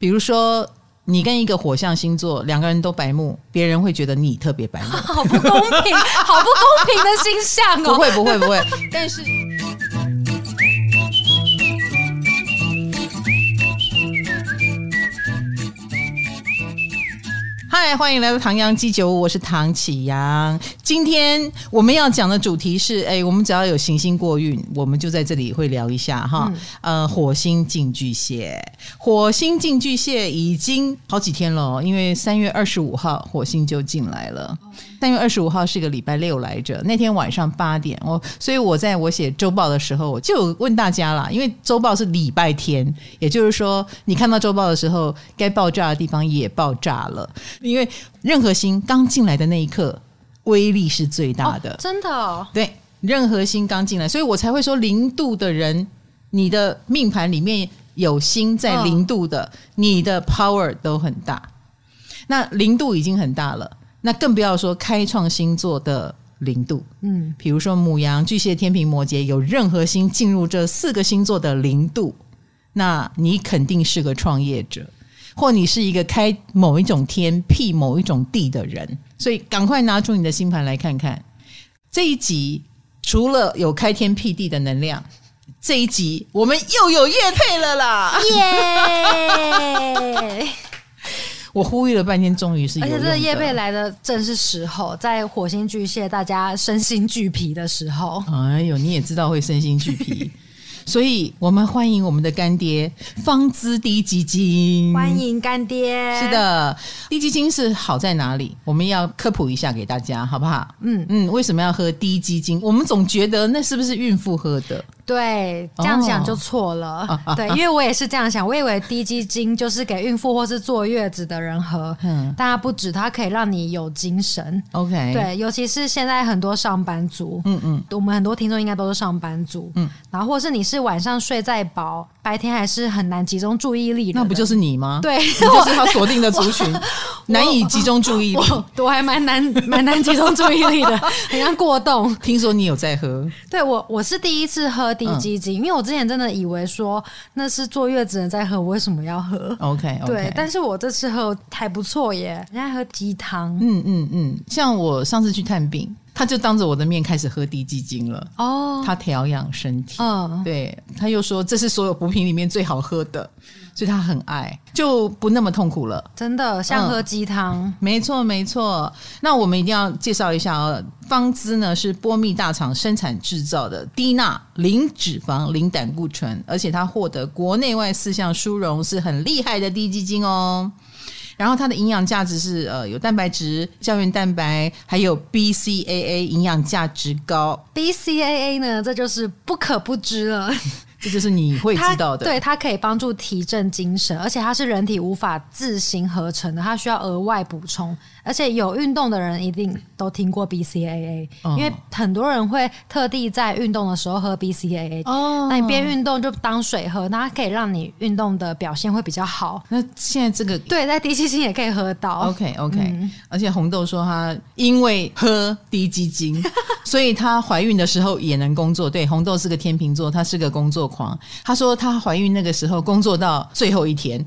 比如说，你跟一个火象星座两个人都白目，别人会觉得你特别白目，好不公平，好不公平的星象哦。不会，不会，不会。但是。嗨，欢迎来到唐阳鸡酒屋，我是唐启阳。今天我们要讲的主题是，哎，我们只要有行星过运，我们就在这里会聊一下哈。嗯、呃，火星进巨蟹，火星进巨蟹已经好几天了，因为三月二十五号火星就进来了。三月二十五号是个礼拜六来着，那天晚上八点，我所以我在我写周报的时候，我就问大家啦，因为周报是礼拜天，也就是说你看到周报的时候，该爆炸的地方也爆炸了，因为任何星刚进来的那一刻，威力是最大的，哦、真的、哦，对，任何星刚进来，所以我才会说零度的人，你的命盘里面有星在零度的，哦、你的 power 都很大，那零度已经很大了。那更不要说开创星座的零度，嗯，比如说母羊、巨蟹、天平、摩羯，有任何星进入这四个星座的零度，那你肯定是个创业者，或你是一个开某一种天辟某一种地的人，所以赶快拿出你的星盘来看看。这一集除了有开天辟地的能量，这一集我们又有乐配了啦！耶！我呼吁了半天，终于是有。而且这个业配来的正是时候，在火星巨蟹大家身心俱疲的时候。哎呦，你也知道会身心俱疲。所以我们欢迎我们的干爹方姿低基金，欢迎干爹。是的，低基金是好在哪里？我们要科普一下给大家，好不好？嗯嗯，为什么要喝低基金？我们总觉得那是不是孕妇喝的？对，这样想就错了。哦、对，因为我也是这样想，我以为低基精就是给孕妇或是坐月子的人喝。嗯，但它不止，它可以让你有精神。OK，对，尤其是现在很多上班族，嗯嗯，我们很多听众应该都是上班族，嗯，然后或是你是晚上睡再饱，白天还是很难集中注意力的，那不就是你吗？对，你就是他锁定的族群，难以集中注意力。我，我，我还蛮难蛮难集中注意力的，很像过动。听说你有在喝？对，我我是第一次喝。滴鸡精，因为我之前真的以为说那是坐月子人在喝，我为什么要喝？OK，对，但是我这次喝还不错耶，人家喝鸡汤，嗯嗯嗯，像我上次去探病，他就当着我的面开始喝滴鸡精了。哦，他调养身体，嗯，对，他又说这是所有补品里面最好喝的。所以他很爱，就不那么痛苦了。真的像喝鸡汤。嗯，没错没错。那我们一定要介绍一下哦，方姿呢是波密大厂生产制造的，低钠、零脂肪、零胆固醇，而且它获得国内外四项殊荣，是很厉害的滴鸡精哦。然后它的营养价值是呃有蛋白质、胶原蛋白，还有 BCAA，营养价值高。BCAA 呢，这就是不可不知了。这就是你会知道的，对，它可以帮助提振精神，而且它是人体无法自行合成的，它需要额外补充。而且有运动的人一定都听过 BCAA，因为很多人会特地在运动的时候喝 BCAA。哦，那你边运动就当水喝，那它可以让你运动的表现会比较好。那现在这个对，在滴鸡精也可以喝到。OK OK，嗯，而且红豆说她因为喝低基金，所以她怀孕的时候也能工作。对，红豆是个天秤座，她是个工作狂。她说她怀孕那个时候工作到最后一天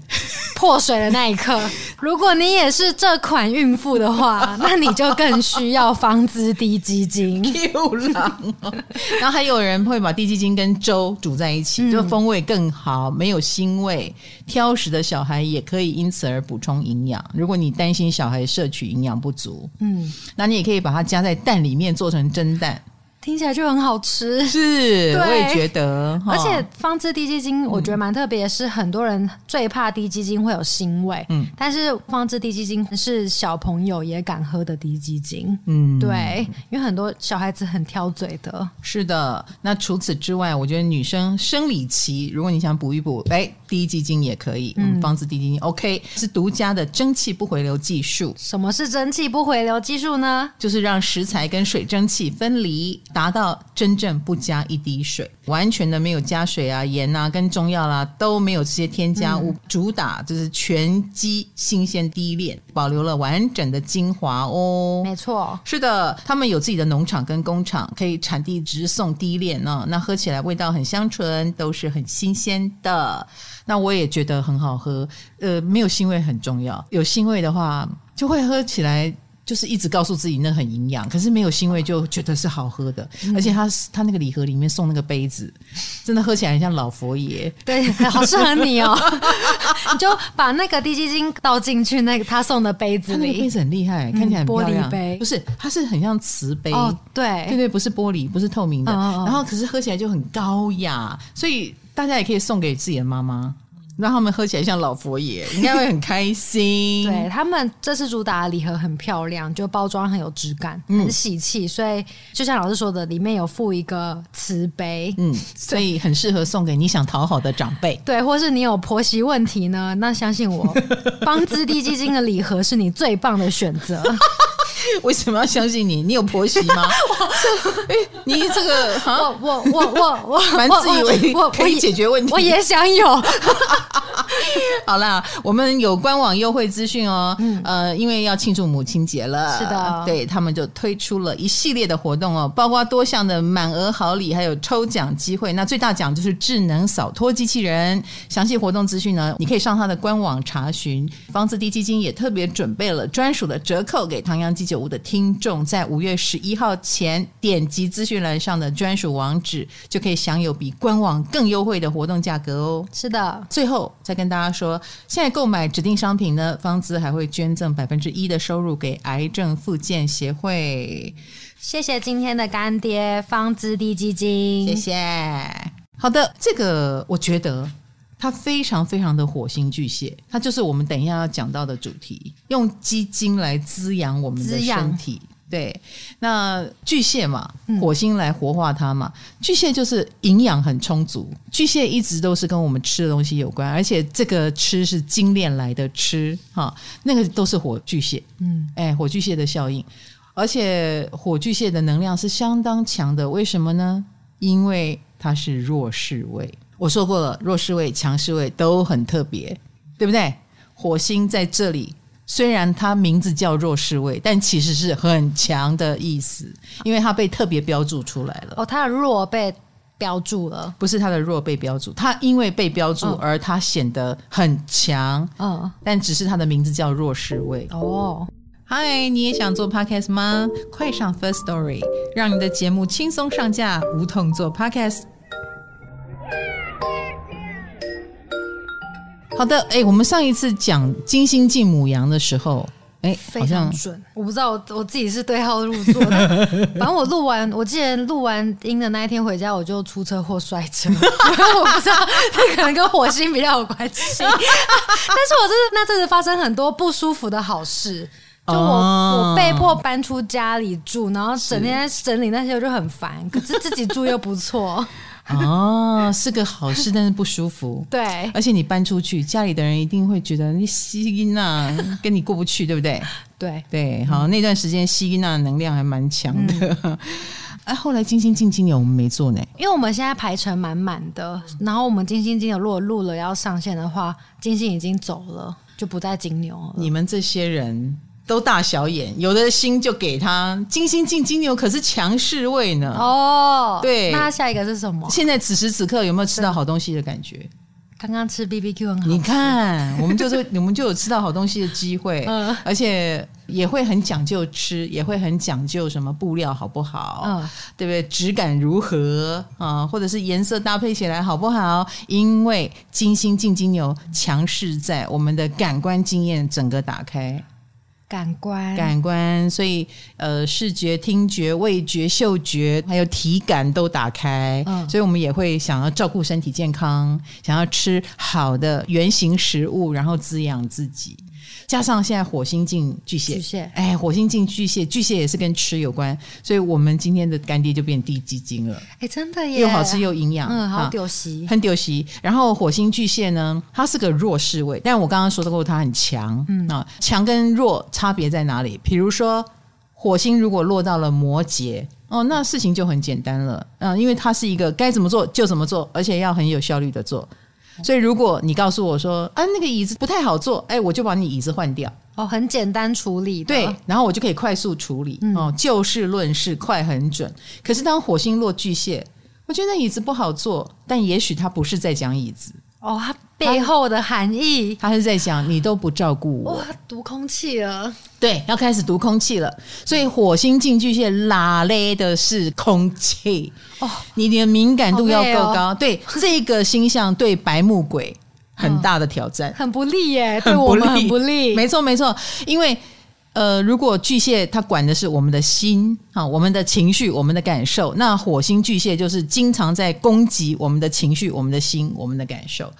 破水的那一刻。如果你也是这款孕妇。富的话，那你就更需要方姿低基金。然后还有人会把低基金跟粥煮在一起，就风味更好，没有腥味。挑食的小孩也可以因此而补充营养。如果你担心小孩摄取营养不足，嗯，那你也可以把它加在蛋里面做成蒸蛋。听起来就很好吃，是，我也觉得。而且方姿滴鸡精，我觉得蛮特别，是很多人最怕滴鸡精会有腥味，嗯，但是方姿滴鸡精是小朋友也敢喝的滴鸡精，嗯，对，因为很多小孩子很挑嘴的。是的，那除此之外，我觉得女生生理期，如果你想补一补，哎，滴鸡精也可以，嗯，方子低基金 OK，是独家的蒸汽不回流技术。什么是蒸汽不回流技术呢？就是让食材跟水蒸气分离。达到真正不加一滴水，完全的没有加水啊、盐啊、跟中药啦、啊、都没有这些添加物，嗯、主打就是全鸡新鲜低炼，保留了完整的精华哦。没错，是的，他们有自己的农场跟工厂，可以产地直送低炼呢。那喝起来味道很香醇，都是很新鲜的。那我也觉得很好喝。呃，没有腥味很重要，有腥味的话就会喝起来。就是一直告诉自己那很营养，可是没有腥味就觉得是好喝的，嗯、而且他他那个礼盒里面送那个杯子，真的喝起来很像老佛爷，对，好适合你哦。你就把那个滴鸡精倒进去，那个他送的杯子里，那个杯子很厉害，看起来。玻璃杯。不是，它是很像瓷杯，哦，对，对对，不是玻璃，不是透明的，哦、然后可是喝起来就很高雅，所以大家也可以送给自己的妈妈。让他们喝起来像老佛爷，应该会很开心。对，他们这次主打的礼盒很漂亮，就包装很有质感，很喜气。嗯、所以就像老师说的，里面有附一个瓷杯，嗯，所以很适合送给你想讨好的长辈。对，或是你有婆媳问题呢？那相信我，帮资地基金的礼盒是你最棒的选择。为什么要相信你？你有婆媳吗？哎，你这个，我我我我我蛮自以为我可以解决问题，我也想有。好啦，我们有官网优惠资讯哦。嗯，呃，因为要庆祝母亲节了，是的，对，他们就推出了一系列的活动哦，包括多项的满额好礼，还有抽奖机会。那最大奖就是智能扫拖机器人。详细活动资讯呢，你可以上他的官网查询。芳姿滴基金也特别准备了专属的折扣给唐阳鸡酒屋的听众，在五月十一号前点击资讯栏上的专属网址，就可以享有比官网更优惠的活动价格哦。是的，最后再跟大家说，现在购买指定商品呢，方姿还会捐赠百分之一的收入给癌症复健协会。谢谢今天的干爹方姿滴基金，谢谢。好的，这个我觉得。它非常非常的火星巨蟹，它就是我们等一下要讲到的主题，用基金来滋养我们的身体。对，那巨蟹嘛，火星来活化它嘛。嗯、巨蟹就是营养很充足，巨蟹一直都是跟我们吃的东西有关，而且这个吃是精炼来的吃，哈，那个都是火巨蟹。嗯，哎，火巨蟹的效应，而且火巨蟹的能量是相当强的，为什么呢？因为它是弱势位。我说过了，弱势位、强势位都很特别，对不对？火星在这里，虽然它名字叫弱势位，但其实是很强的意思，因为它被特别标注出来了。哦，它的弱被标注了，不是它的弱被标注，它因为被标注而它显得很强。嗯，但只是它的名字叫弱势位。哦，嗨，你也想做 Podcast 吗？快上 First Story，让你的节目轻松上架，无痛做 Podcast。好的，哎，我们上一次讲金星进母羊的时候，哎，非常准。我不知道我我自己是对号入座的，反正我录完，我记得录完音的那一天回家，我就出车祸摔车。我不知道，这可能跟火星比较有关系。但是我真的那阵子发生很多不舒服的好事，就我、哦、我被迫搬出家里住，然后整天整理那些，我就很烦。可是自己住又不错。哦，是个好事，但是不舒服。对，而且你搬出去，家里的人一定会觉得你吸音呐，跟你过不去，对不对？对对，好，那段时间吸音呐能量还蛮强的。哎、嗯，后来金星进金牛我们没做呢，因为我们现在排程满满的，然后我们金星金牛如果录了要上线的话，金星已经走了，就不在金牛了。你们这些人。都大小眼，有的星就给他金星进金牛，可是强势位呢。哦，对，那下一个是什么？现在此时此刻有没有吃到好东西的感觉？刚刚吃 BBQ 很好，你看，我们就是 我们就有吃到好东西的机会，嗯，而且也会很讲究吃，也会很讲究什么布料好不好，嗯，对不对？质感如何啊？或者是颜色搭配起来好不好？因为金星进金牛，强势在我们的感官经验整个打开。感官，感官，所以呃，视觉、听觉、味觉、嗅觉，还有体感都打开，嗯，所以我们也会想要照顾身体健康，想要吃好的原型食物，然后滋养自己。加上现在火星进巨蟹，巨蟹，哎，火星进巨蟹，巨蟹也是跟吃有关，所以我们今天的干爹就变低基金了。哎，真的耶，又好吃又营养，嗯，好丢席，很丢席。然后火星巨蟹呢，它是个弱势位，但我刚刚说过它很强，嗯啊，强跟弱差别在哪里？比如说火星如果落到了摩羯，哦，那事情就很简单了，嗯，因为它是一个该怎么做就怎么做，而且要很有效率的做。所以，如果你告诉我说，啊，那个椅子不太好坐，哎，我就把你椅子换掉。哦，很简单处理。对，然后我就可以快速处理。嗯、哦，就事论事，快很准。可是当火星落巨蟹，我觉得那椅子不好坐，但也许他不是在讲椅子。哦，它背后的含义，他是在想你都不照顾我，哇，读空气了，对，要开始读空气了。所以火星进巨蟹拉勒的是空气哦，你的敏感度要够高。哦、对，这个星象对白木鬼很大的挑战，嗯、很不利耶，对我们很不利。没错，没错，因为。呃，如果巨蟹它管的是我们的心啊，我们的情绪，我们的感受，那火星巨蟹就是经常在攻击我们的情绪、我们的心、我们的感受。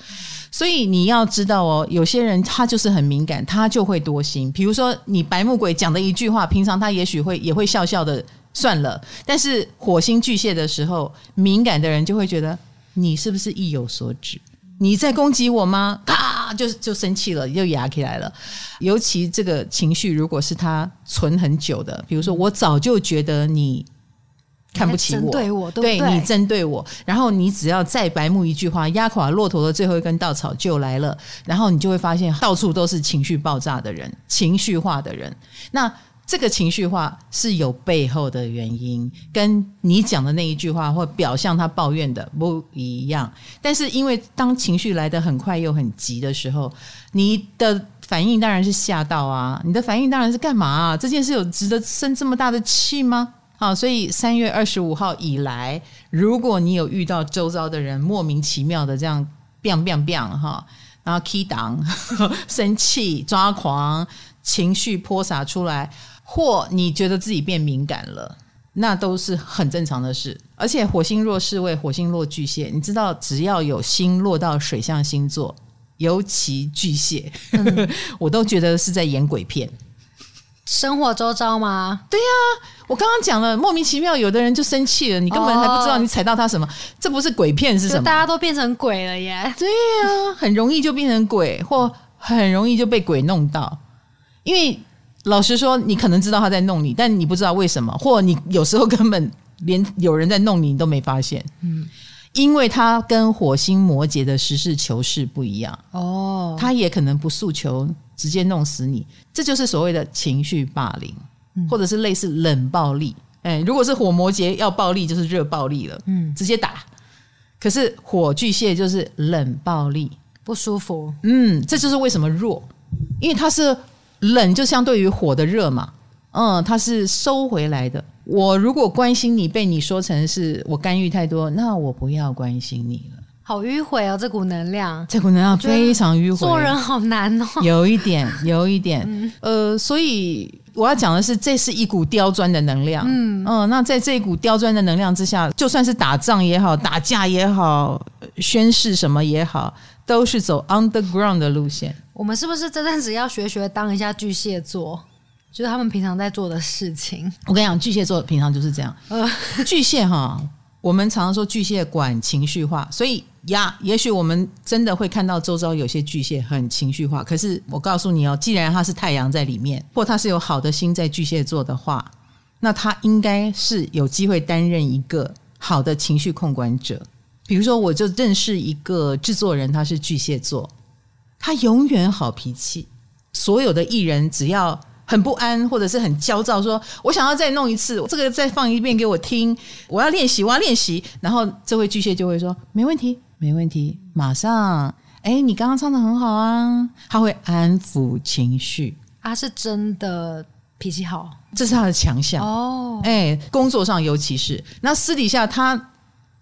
所以你要知道哦，有些人他就是很敏感，他就会多心。比如说你白木鬼讲的一句话，平常他也许会也会笑笑的算了，但是火星巨蟹的时候，敏感的人就会觉得你是不是意有所指？你在攻击我吗？咔，就就生气了，又压起来了。尤其这个情绪，如果是他存很久的，比如说我早就觉得你看不起我，对我，对，对你针对我，然后你只要再白目一句话，压垮骆驼的最后一根稻草就来了，然后你就会发现到处都是情绪爆炸的人，情绪化的人。那这个情绪化是有背后的原因，跟你讲的那一句话或表象他抱怨的不一样。但是因为当情绪来得很快又很急的时候，你的反应当然是吓到啊！你的反应当然是干嘛啊？这件事有值得生这么大的气吗？好，所以三月二十五号以来，如果你有遇到周遭的人莫名其妙的这样 biang bang bang 哈，然后 key down 生气抓狂，情绪泼洒出来。或你觉得自己变敏感了，那都是很正常的事。而且火星落四位，火星落巨蟹，你知道，只要有星落到水象星座，尤其巨蟹，嗯、我都觉得是在演鬼片。生活周遭吗？对呀、啊，我刚刚讲了，莫名其妙，有的人就生气了，你根本还不知道你踩到他什么，哦、这不是鬼片是什么？大家都变成鬼了耶！对呀、啊，很容易就变成鬼，或很容易就被鬼弄到，因为。老实说，你可能知道他在弄你，但你不知道为什么，或你有时候根本连有人在弄你，你都没发现。嗯，因为他跟火星摩羯的实事求是不一样哦，他也可能不诉求直接弄死你，这就是所谓的情绪霸凌，或者是类似冷暴力。哎，如果是火摩羯要暴力，就是热暴力了，嗯，直接打。可是火巨蟹就是冷暴力，不舒服。嗯，这就是为什么弱，因为他是。冷就相对于火的热嘛，嗯，它是收回来的。我如果关心你，被你说成是我干预太多，那我不要关心你了。好迂回哦，这股能量，这股能量非常迂回，做人好难哦。有一点，有一点，嗯、呃，所以我要讲的是，这是一股刁钻的能量。嗯嗯，那在这一股刁钻的能量之下，就算是打仗也好，打架也好，宣誓什么也好，都是走 underground 的路线。我们是不是这阵子要学学当一下巨蟹座？就是他们平常在做的事情。我跟你讲，巨蟹座平常就是这样。呃，巨蟹哈，我们常常说巨蟹管情绪化，所以呀，也许我们真的会看到周遭有些巨蟹很情绪化。可是我告诉你哦，既然他是太阳在里面，或他是有好的心在巨蟹座的话，那他应该是有机会担任一个好的情绪控管者。比如说，我就认识一个制作人，他是巨蟹座。他永远好脾气，所有的艺人只要很不安或者是很焦躁，说我想要再弄一次，这个再放一遍给我听，我要练习，我要练习。然后这位巨蟹就会说没问题，没问题，马上。哎，你刚刚唱的很好啊，他会安抚情绪。他是真的脾气好，这是他的强项哦。哎，工作上尤其是，那私底下他。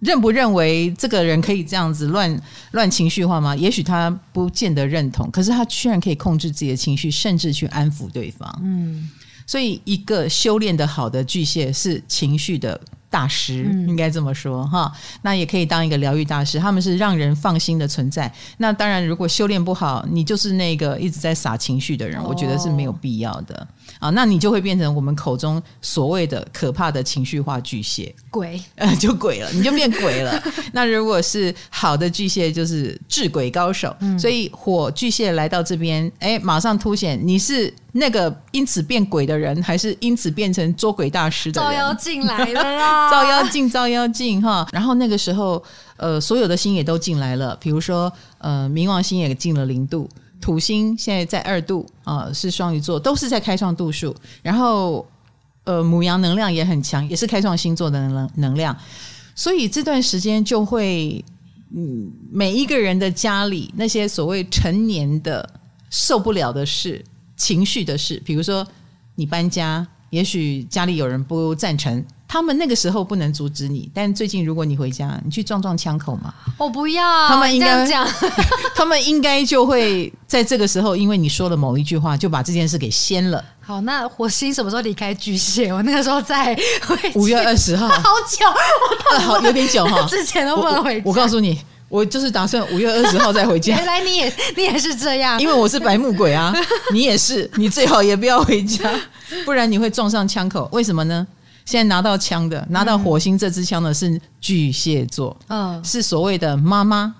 认不认为这个人可以这样子乱乱情绪化吗？也许他不见得认同，可是他居然可以控制自己的情绪，甚至去安抚对方。嗯，所以一个修炼的好的巨蟹是情绪的大师，嗯、应该这么说哈。那也可以当一个疗愈大师，他们是让人放心的存在。那当然，如果修炼不好，你就是那个一直在撒情绪的人，哦、我觉得是没有必要的。啊，那你就会变成我们口中所谓的可怕的情绪化巨蟹鬼，呃，就鬼了，你就变鬼了。那如果是好的巨蟹，就是治鬼高手。嗯、所以火巨蟹来到这边，哎，马上凸显你是那个因此变鬼的人，还是因此变成捉鬼大师的人？照妖镜来了啦！照妖镜，照妖镜哈。然后那个时候，呃，所有的星也都进来了，比如说，呃，冥王星也进了零度。土星现在在二度啊、是双鱼座，都是在开创度数。然后，呃，母羊能量也很强，也是开创星座的能能量。所以这段时间就会嗯，每一个人的家里那些所谓成年的受不了的事、情绪的事，比如说你搬家，也许家里有人不赞成。他们那个时候不能阻止你，但最近如果你回家，你去撞撞枪口嘛？我不要。他们应该这样讲，他们应该就会在这个时候，因为你说了某一句话，就把这件事给掀了。好，那火星什么时候离开巨蟹？我那个时候在五月二十号，好久，我 好有点久哈。之前都不能回家。我，我告诉你，我就是打算五月二十号再回家。原来你也你也是这样，因为我是白木鬼啊，你也是，你最好也不要回家，不然你会撞上枪口。为什么呢？现在拿到枪的，拿到火星这支枪的是巨蟹座，嗯，是所谓的妈妈。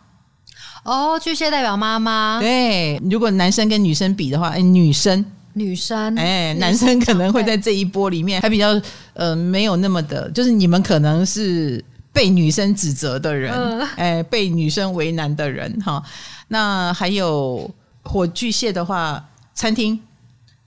哦，巨蟹代表妈妈。对，如果男生跟女生比的话，哎，女生，女生，哎，男生可能会在这一波里面还比较呃，没有那么的，就是你们可能是被女生指责的人，嗯、哎，被女生为难的人哈。那还有火巨蟹的话，餐厅。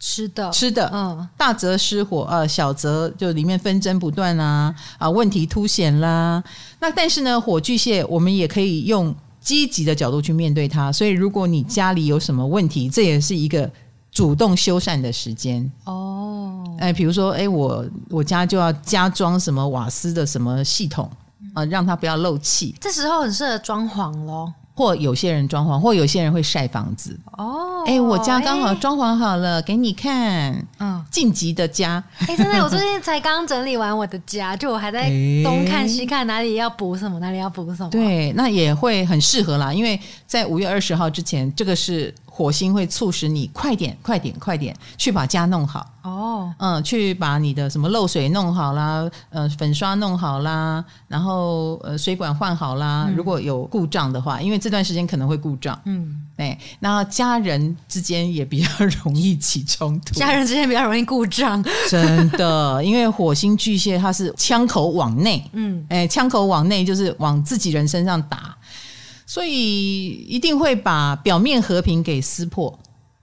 吃的吃的，嗯，大则失火，呃，小则就里面纷争不断啊，啊，问题凸显啦。那但是呢，火巨蟹，我们也可以用积极的角度去面对它。所以，如果你家里有什么问题，这也是一个主动修缮的时间哦。哎，比如说，哎，我我家就要加装什么瓦斯的什么系统啊，让它不要漏气。这时候很适合装潢喽。或有些人装潢，或有些人会晒房子。哦，哎，我家刚好装潢好了，欸、给你看。嗯，晋级的家。哎，真的，我最近才刚整理完我的家，就我还在 东看西看，哪里要补什么，哪里要补什么。对，那也会很适合啦，因为在五月二十号之前，这个是。火星会促使你快点、快点、快点去把家弄好。哦，嗯，去把你的什么漏水弄好啦，呃，粉刷弄好啦，然后呃，水管换好啦。嗯、如果有故障的话，因为这段时间可能会故障，嗯，哎，那家人之间也比较容易起冲突，家人之间比较容易故障，真的，因为火星巨蟹它是枪口往内，嗯，哎，枪口往内就是往自己人身上打。所以一定会把表面和平给撕破。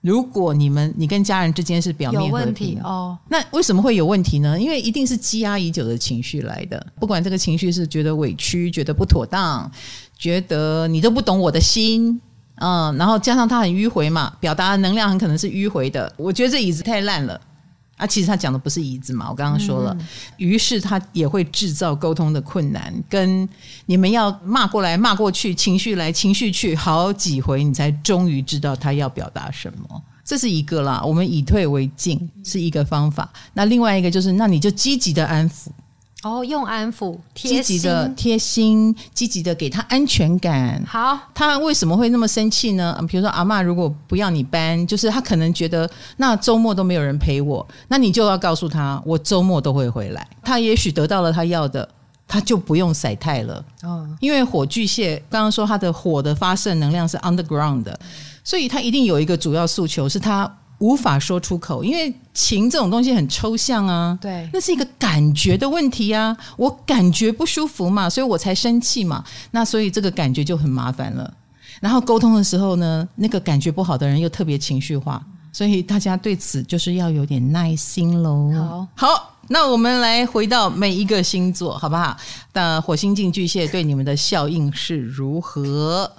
如果你们你跟家人之间是表面和平哦，那为什么会有问题呢？因为一定是积压已久的情绪来的。不管这个情绪是觉得委屈、觉得不妥当、觉得你都不懂我的心，嗯，然后加上他很迂回嘛，表达的能量很可能是迂回的。我觉得这椅子太烂了。啊，其实他讲的不是椅子嘛，我刚刚说了，嗯、于是他也会制造沟通的困难，跟你们要骂过来骂过去，情绪来情绪去，好几回你才终于知道他要表达什么，这是一个啦。我们以退为进是一个方法，那另外一个就是，那你就积极的安抚。哦，用安抚，积极的贴心，积极的给他安全感。好，他为什么会那么生气呢？比如说，阿嬷如果不要你搬，就是他可能觉得那周末都没有人陪我，那你就要告诉他，我周末都会回来。他也许得到了他要的，他就不用晒太了。哦，因为火巨蟹刚刚说他的火的发射能量是 underground 的，所以他一定有一个主要诉求是他。无法说出口，因为情这种东西很抽象啊。对，那是一个感觉的问题啊。我感觉不舒服嘛，所以我才生气嘛。那所以这个感觉就很麻烦了。然后沟通的时候呢，那个感觉不好的人又特别情绪化，所以大家对此就是要有点耐心喽。好，好，那我们来回到每一个星座，好不好？那火星进巨蟹对你们的效应是如何？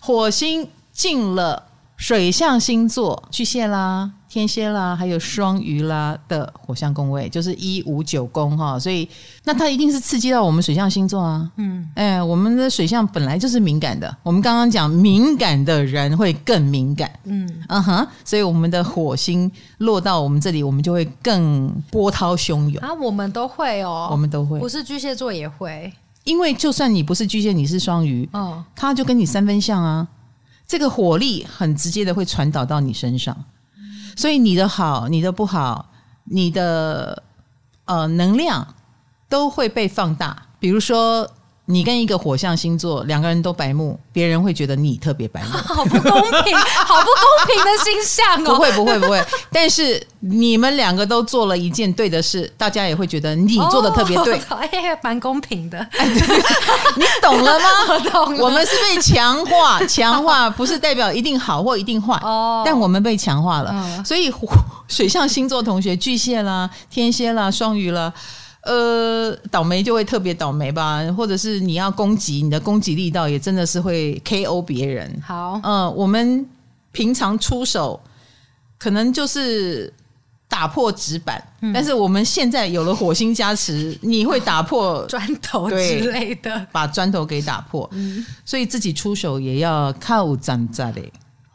火星进了。水象星座巨蟹啦、天蝎啦，还有双鱼啦的火象宫位，就是一五九宫哈，所以那它一定是刺激到我们水象星座啊。嗯，哎，我们的水象本来就是敏感的，我们刚刚讲敏感的人会更敏感。嗯嗯哼，所以我们的火星落到我们这里，我们就会更波涛汹涌啊。我们都会哦，我们都会，不是巨蟹座也会，因为就算你不是巨蟹，你是双鱼，哦，他就跟你三分像啊。这个火力很直接的会传导到你身上，所以你的好、你的不好、你的呃能量都会被放大。比如说。你跟一个火象星座两个人都白目，别人会觉得你特别白目，好不公平，好不公平的星象哦！不会，不会，不会。但是你们两个都做了一件对的事，大家也会觉得你做的特别对，哎，蛮公平的。你懂了吗？我懂。我们是被强化，强化不是代表一定好或一定坏哦，但我们被强化了。所以水象星座同学，巨蟹啦、天蝎啦、双鱼啦。呃，倒霉就会特别倒霉吧，或者是你要攻击，你的攻击力道也真的是会 KO 别人。好，嗯、呃，我们平常出手可能就是打破纸板，嗯、但是我们现在有了火星加持，你会打破 砖头之类的，把砖头给打破。嗯，所以自己出手也要靠站在的。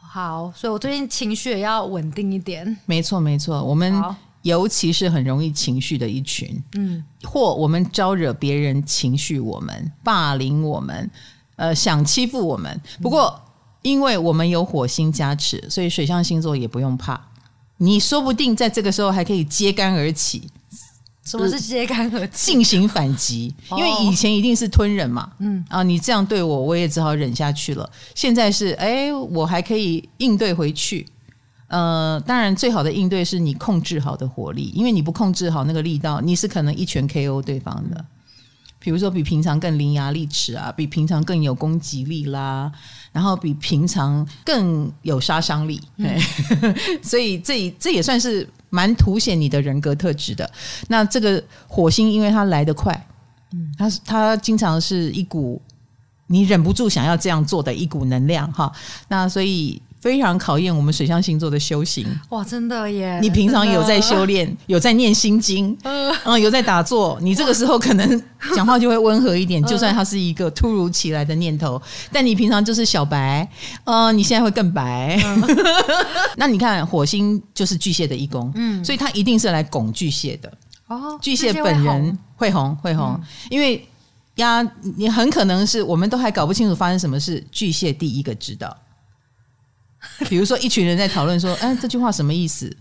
好，所以我最近情绪也要稳定一点。没错，没错，我们。尤其是很容易情绪的一群，嗯，或我们招惹别人情绪，我们霸凌我们，呃，想欺负我们。不过，因为我们有火星加持，所以水象星座也不用怕。你说不定在这个时候还可以揭竿而起。什么是揭竿而起？进行反击。因为以前一定是吞忍嘛，嗯啊，你这样对我，我也只好忍下去了。现在是，哎，我还可以应对回去。呃，当然，最好的应对是你控制好的火力，因为你不控制好那个力道，你是可能一拳 KO 对方的。比如说，比平常更伶牙俐齿啊，比平常更有攻击力啦，然后比平常更有杀伤力。嗯、所以这这也算是蛮凸显你的人格特质的。那这个火星，因为它来得快，嗯，它它经常是一股你忍不住想要这样做的一股能量哈。那所以。非常考验我们水象星座的修行哇！真的耶！你平常有在修炼，有在念心经，嗯，有在打坐。你这个时候 可能讲话就会温和一点，就算它是一个突如其来的念头，但你平常就是小白，呃，你现在会更白。那你看，火星就是巨蟹的一宫，嗯，所以它一定是来拱巨蟹的哦。巨蟹本人会红，会红，因为呀，你很可能是我们都还搞不清楚发生什么事，巨蟹第一个知道。比如说，一群人在讨论说：“哎，这句话什么意思？”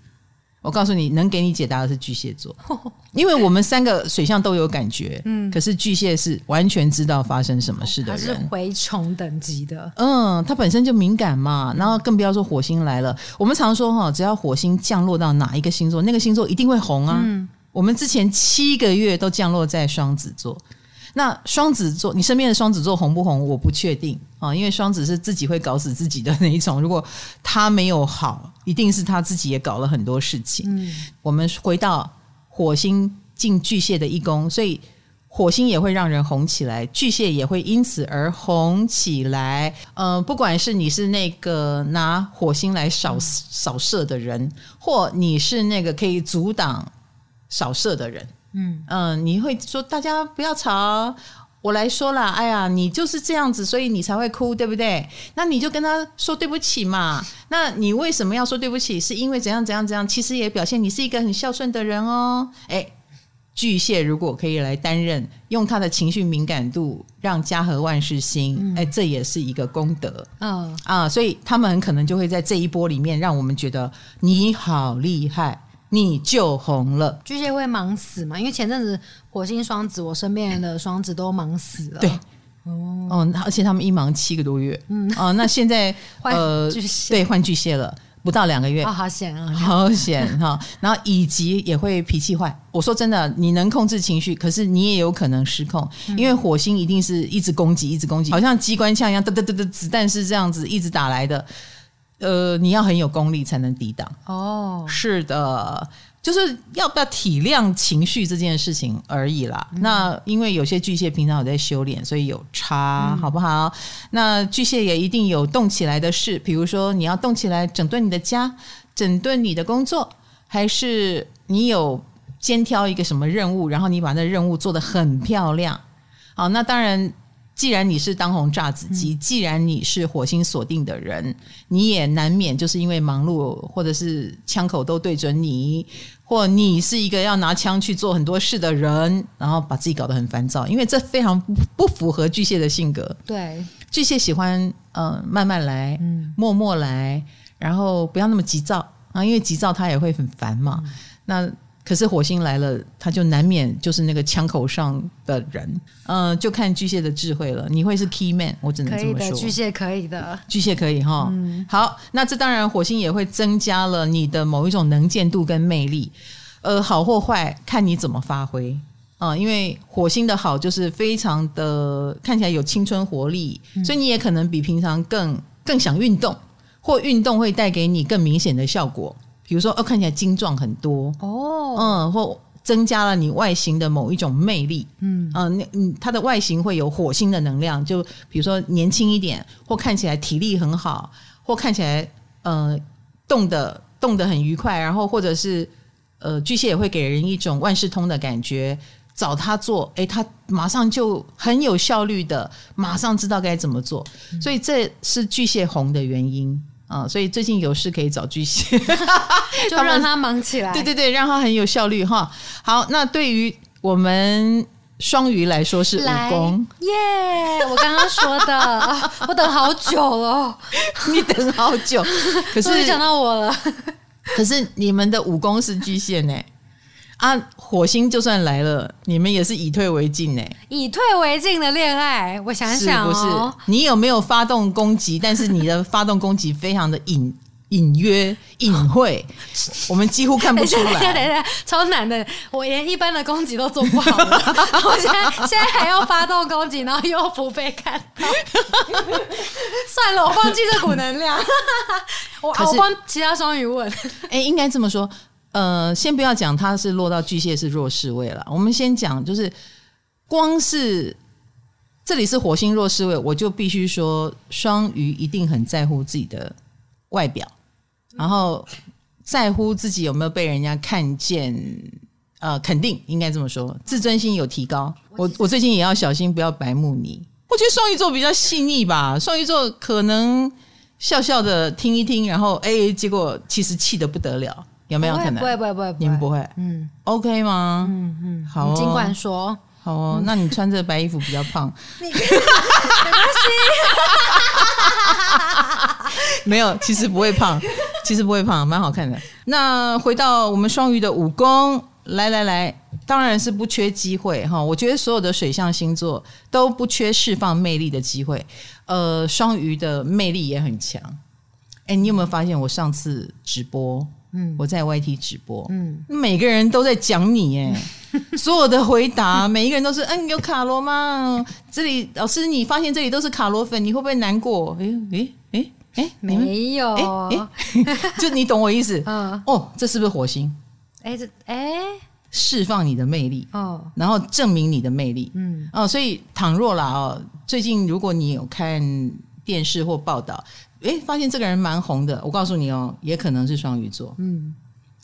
我告诉你，能给你解答的是巨蟹座，因为我们三个水象都有感觉，嗯，可是巨蟹是完全知道发生什么事的人，他是蛔虫等级的，嗯，他本身就敏感嘛，然后更不要说火星来了。我们常说哈，只要火星降落到哪一个星座，那个星座一定会红啊。嗯，我们之前七个月都降落在双子座。那双子座，你身边的双子座红不红？我不确定啊，因为双子是自己会搞死自己的那一种。如果他没有好，一定是他自己也搞了很多事情。嗯，我们回到火星进巨蟹的一宫，所以火星也会让人红起来，巨蟹也会因此而红起来。嗯、呃，不管是你是那个拿火星来扫扫射的人，或你是那个可以阻挡扫射的人。嗯嗯，你会说大家不要吵，我来说啦。哎呀，你就是这样子，所以你才会哭，对不对？那你就跟他说对不起嘛。那你为什么要说对不起？是因为怎样怎样怎样？其实也表现你是一个很孝顺的人哦。哎，巨蟹如果可以来担任，用他的情绪敏感度让家和万事兴，嗯、哎，这也是一个功德。嗯啊，所以他们很可能就会在这一波里面让我们觉得你好厉害。你就红了。巨蟹会忙死嘛？因为前阵子火星双子，我身边的双子都忙死了。对，哦，哦，而且他们一忙七个多月。嗯，哦，那现在 呃，巨蟹对，换巨蟹了，不到两个月。哦，好险啊，好险哈！然后以及也会脾气坏。我说真的，你能控制情绪，可是你也有可能失控，嗯、因为火星一定是一直攻击，一直攻击，好像机关枪一样，哒哒哒哒，子弹是这样子一直打来的。呃，你要很有功力才能抵挡。哦，是的，就是要不要体谅情绪这件事情而已啦。嗯、那因为有些巨蟹平常有在修炼，所以有差，嗯、好不好？那巨蟹也一定有动起来的事，比如说你要动起来整顿你的家，整顿你的工作，还是你有肩挑一个什么任务，然后你把那任务做得很漂亮。好，那当然。既然你是当红炸子鸡，既然你是火星锁定的人，你也难免就是因为忙碌，或者是枪口都对准你，或你是一个要拿枪去做很多事的人，然后把自己搞得很烦躁，因为这非常不符合巨蟹的性格。对，巨蟹喜欢嗯、呃、慢慢来，嗯，默默来，然后不要那么急躁啊，因为急躁他也会很烦嘛。嗯、那可是火星来了，他就难免就是那个枪口上的人，嗯、呃，就看巨蟹的智慧了。你会是 key man，我只能这么说。巨蟹可以的，巨蟹可以哈。嗯、好，那这当然火星也会增加了你的某一种能见度跟魅力，呃，好或坏看你怎么发挥啊、呃。因为火星的好就是非常的看起来有青春活力，嗯、所以你也可能比平常更更想运动，或运动会带给你更明显的效果。比如说，哦，看起来精壮很多哦，嗯，或增加了你外形的某一种魅力，嗯。嗯，那、呃、嗯，它的外形会有火星的能量，就比如说年轻一点，或看起来体力很好，或看起来呃动的动得很愉快，然后或者是呃巨蟹也会给人一种万事通的感觉，找他做，诶，他马上就很有效率的，马上知道该怎么做，所以这是巨蟹红的原因。啊、哦，所以最近有事可以找巨蟹，就让他忙起来。对对对，让他很有效率哈。好，那对于我们双鱼来说是武功耶。Yeah, 我刚刚说的，我等好久了，你等好久，可是 讲到我了。可是你们的武功是巨蟹呢？啊，火星就算来了，你们也是以退为进呢。以退为进的恋爱，我想想哦，是不是？你有没有发动攻击？但是你的发动攻击非常的隐 隐约、隐晦，我们几乎看不出来。超难的，我连一般的攻击都做不好了，我现在现在还要发动攻击，然后又不被看到。算了，我放弃这股能量。我我帮其他双鱼问，哎，应该这么说。呃，先不要讲他是落到巨蟹是弱势位了，我们先讲就是光是这里是火星弱势位，我就必须说双鱼一定很在乎自己的外表，然后在乎自己有没有被人家看见，呃，肯定应该这么说，自尊心有提高。我我最近也要小心不要白目你，我觉得双鱼座比较细腻吧，双鱼座可能笑笑的听一听，然后哎，结果其实气得不得了。有没有可能？不会，不会，不会，你们不会。嗯，OK 吗？嗯嗯，好、尽管说。好哦，那你穿着白衣服比较胖。没关系。没有，其实不会胖，其实不会胖，蛮好看的。那回到我们双鱼的武功，来来来，当然是不缺机会哈。我觉得所有的水象星座都不缺释放魅力的机会。呃，双鱼的魅力也很强。哎，你有没有发现我上次直播？嗯，我在 YT 直播，嗯，每个人都在讲你，哎，所有的回答，每一个人都是，嗯，有卡罗吗？这里老师，你发现这里都是卡罗粉，你会不会难过？哎哎哎哎，没有，哎哎，就你懂我意思，嗯，哦，这是不是火星？哎，这哎，释放你的魅力，哦，然后证明你的魅力，嗯，哦，所以倘若啦，哦，最近如果你有看电视或报道。哎，发现这个人蛮红的。我告诉你哦，也可能是双鱼座。嗯，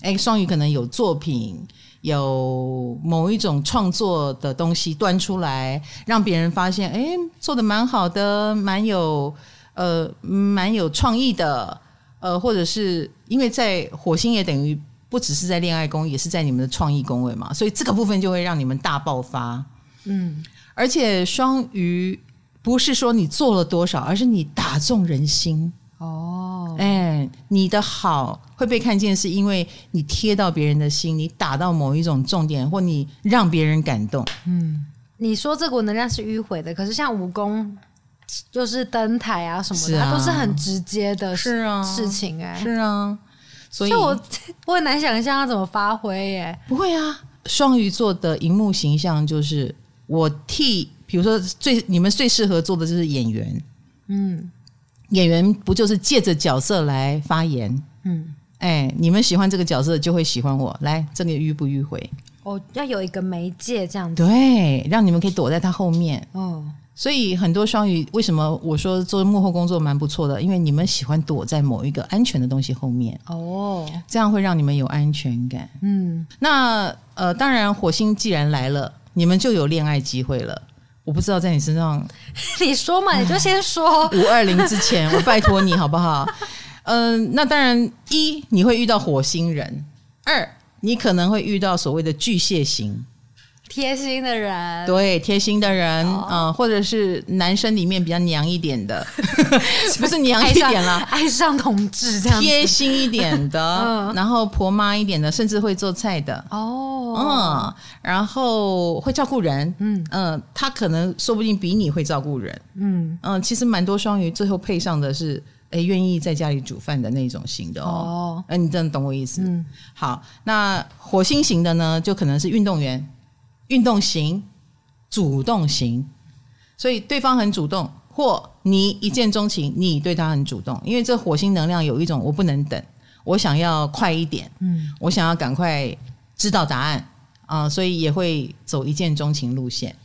哎，双鱼可能有作品，有某一种创作的东西端出来，让别人发现，哎，做的蛮好的，蛮有呃，蛮有创意的。呃，或者是因为在火星也等于不只是在恋爱宫，也是在你们的创意宫位嘛，所以这个部分就会让你们大爆发。嗯，而且双鱼。不是说你做了多少，而是你打中人心哦。哎，你的好会被看见，是因为你贴到别人的心，你打到某一种重点，或你让别人感动。嗯，你说这股能量是迂回的，可是像武功就是登台啊什么的，啊、它都是很直接的事啊事情哎、欸，是啊。所以我我很难想象它怎么发挥耶。不会啊，双鱼座的荧幕形象就是我替。比如说，最你们最适合做的就是演员，嗯，演员不就是借着角色来发言，嗯，哎，你们喜欢这个角色，就会喜欢我。来，这个迂不迂回？哦，要有一个媒介这样子，对，让你们可以躲在他后面。哦，所以很多双鱼，为什么我说做幕后工作蛮不错的？因为你们喜欢躲在某一个安全的东西后面。哦，这样会让你们有安全感。嗯，那呃，当然，火星既然来了，你们就有恋爱机会了。我不知道在你身上，你说嘛，你就先说。五二零之前，我拜托你好不好？嗯、呃，那当然，一你会遇到火星人，二你可能会遇到所谓的巨蟹型。贴心的人，对贴心的人嗯、或者是男生里面比较娘一点的，不是娘一点啦，爱上同志这样，贴心一点的，嗯、然后婆妈一点的，甚至会做菜的。哦，嗯，然后会照顾人，嗯。嗯、呃，他可能说不定比你会照顾人，嗯。嗯、呃，其实蛮多双鱼最后配上的是，哎，愿意在家里煮饭的那种型的哦，哎、哦，你真的懂我意思？嗯，好，那火星型的呢，就可能是运动员。运动型、主动型，所以对方很主动，或你一见钟情，你对他很主动，因为这火星能量有一种我不能等，我想要快一点，嗯，我想要赶快知道答案啊、呃，所以也会走一见钟情路线，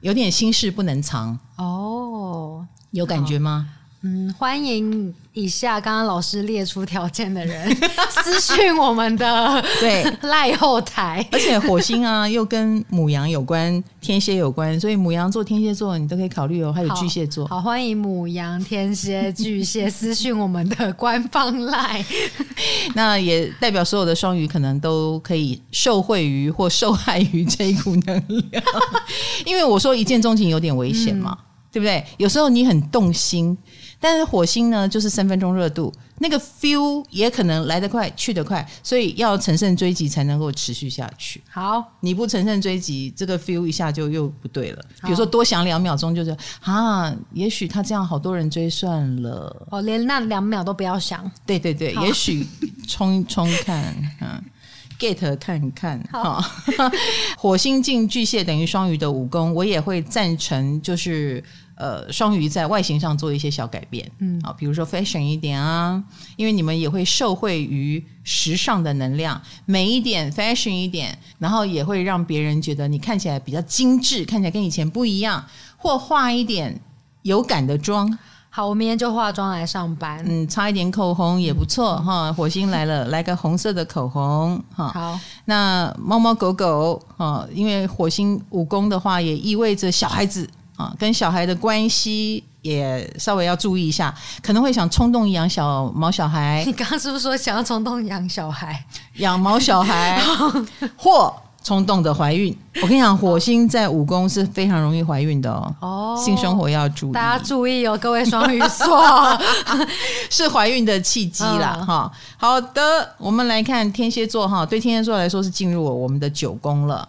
有点心事不能藏。哦，有感觉吗？嗯，欢迎以下刚刚老师列出条件的人 私讯我们的对赖后台，而且火星啊又跟母羊有关，天蝎有关，所以母羊座、天蝎座你都可以考虑哦，还有巨蟹座。好，好欢迎母羊、天蝎、巨蟹私讯我们的官方赖，那也代表所有的双鱼可能都可以受惠于或受害于这一股能量，因为我说一见钟情有点危险嘛，嗯、对不对？有时候你很动心。但是火星呢，就是三分钟热度，那个 feel 也可能来得快去得快，所以要乘胜追击才能够持续下去。好，你不乘胜追击，这个 feel 一下就又不对了。比如说多想两秒钟，就是啊，也许他这样好多人追算了。哦，连那两秒都不要想。对对对，也许 冲冲看，嗯，get 看看。哈，火星进巨蟹等于双鱼的武功，我也会赞成，就是。呃，双鱼在外形上做一些小改变，嗯，啊，比如说 fashion 一点啊，因为你们也会受惠于时尚的能量，美一点，fashion 一点，然后也会让别人觉得你看起来比较精致，看起来跟以前不一样，或化一点有感的妆。好，我明天就化妆来上班。嗯，擦一点口红也不错哈、嗯。火星来了，来个红色的口红哈。好，那猫猫狗狗哈，因为火星五宫的话，也意味着小孩子。啊，跟小孩的关系也稍微要注意一下，可能会想冲动养小毛小孩。你刚刚是不是说想要冲动养小孩？养毛小孩 或冲动的怀孕？我跟你讲，火星在五宫是非常容易怀孕的哦。哦，性生活要注意，大家注意哦，各位双鱼座，是怀孕的契机啦。哈、嗯，好的，我们来看天蝎座哈，对天蝎座来说是进入我们的九宫了。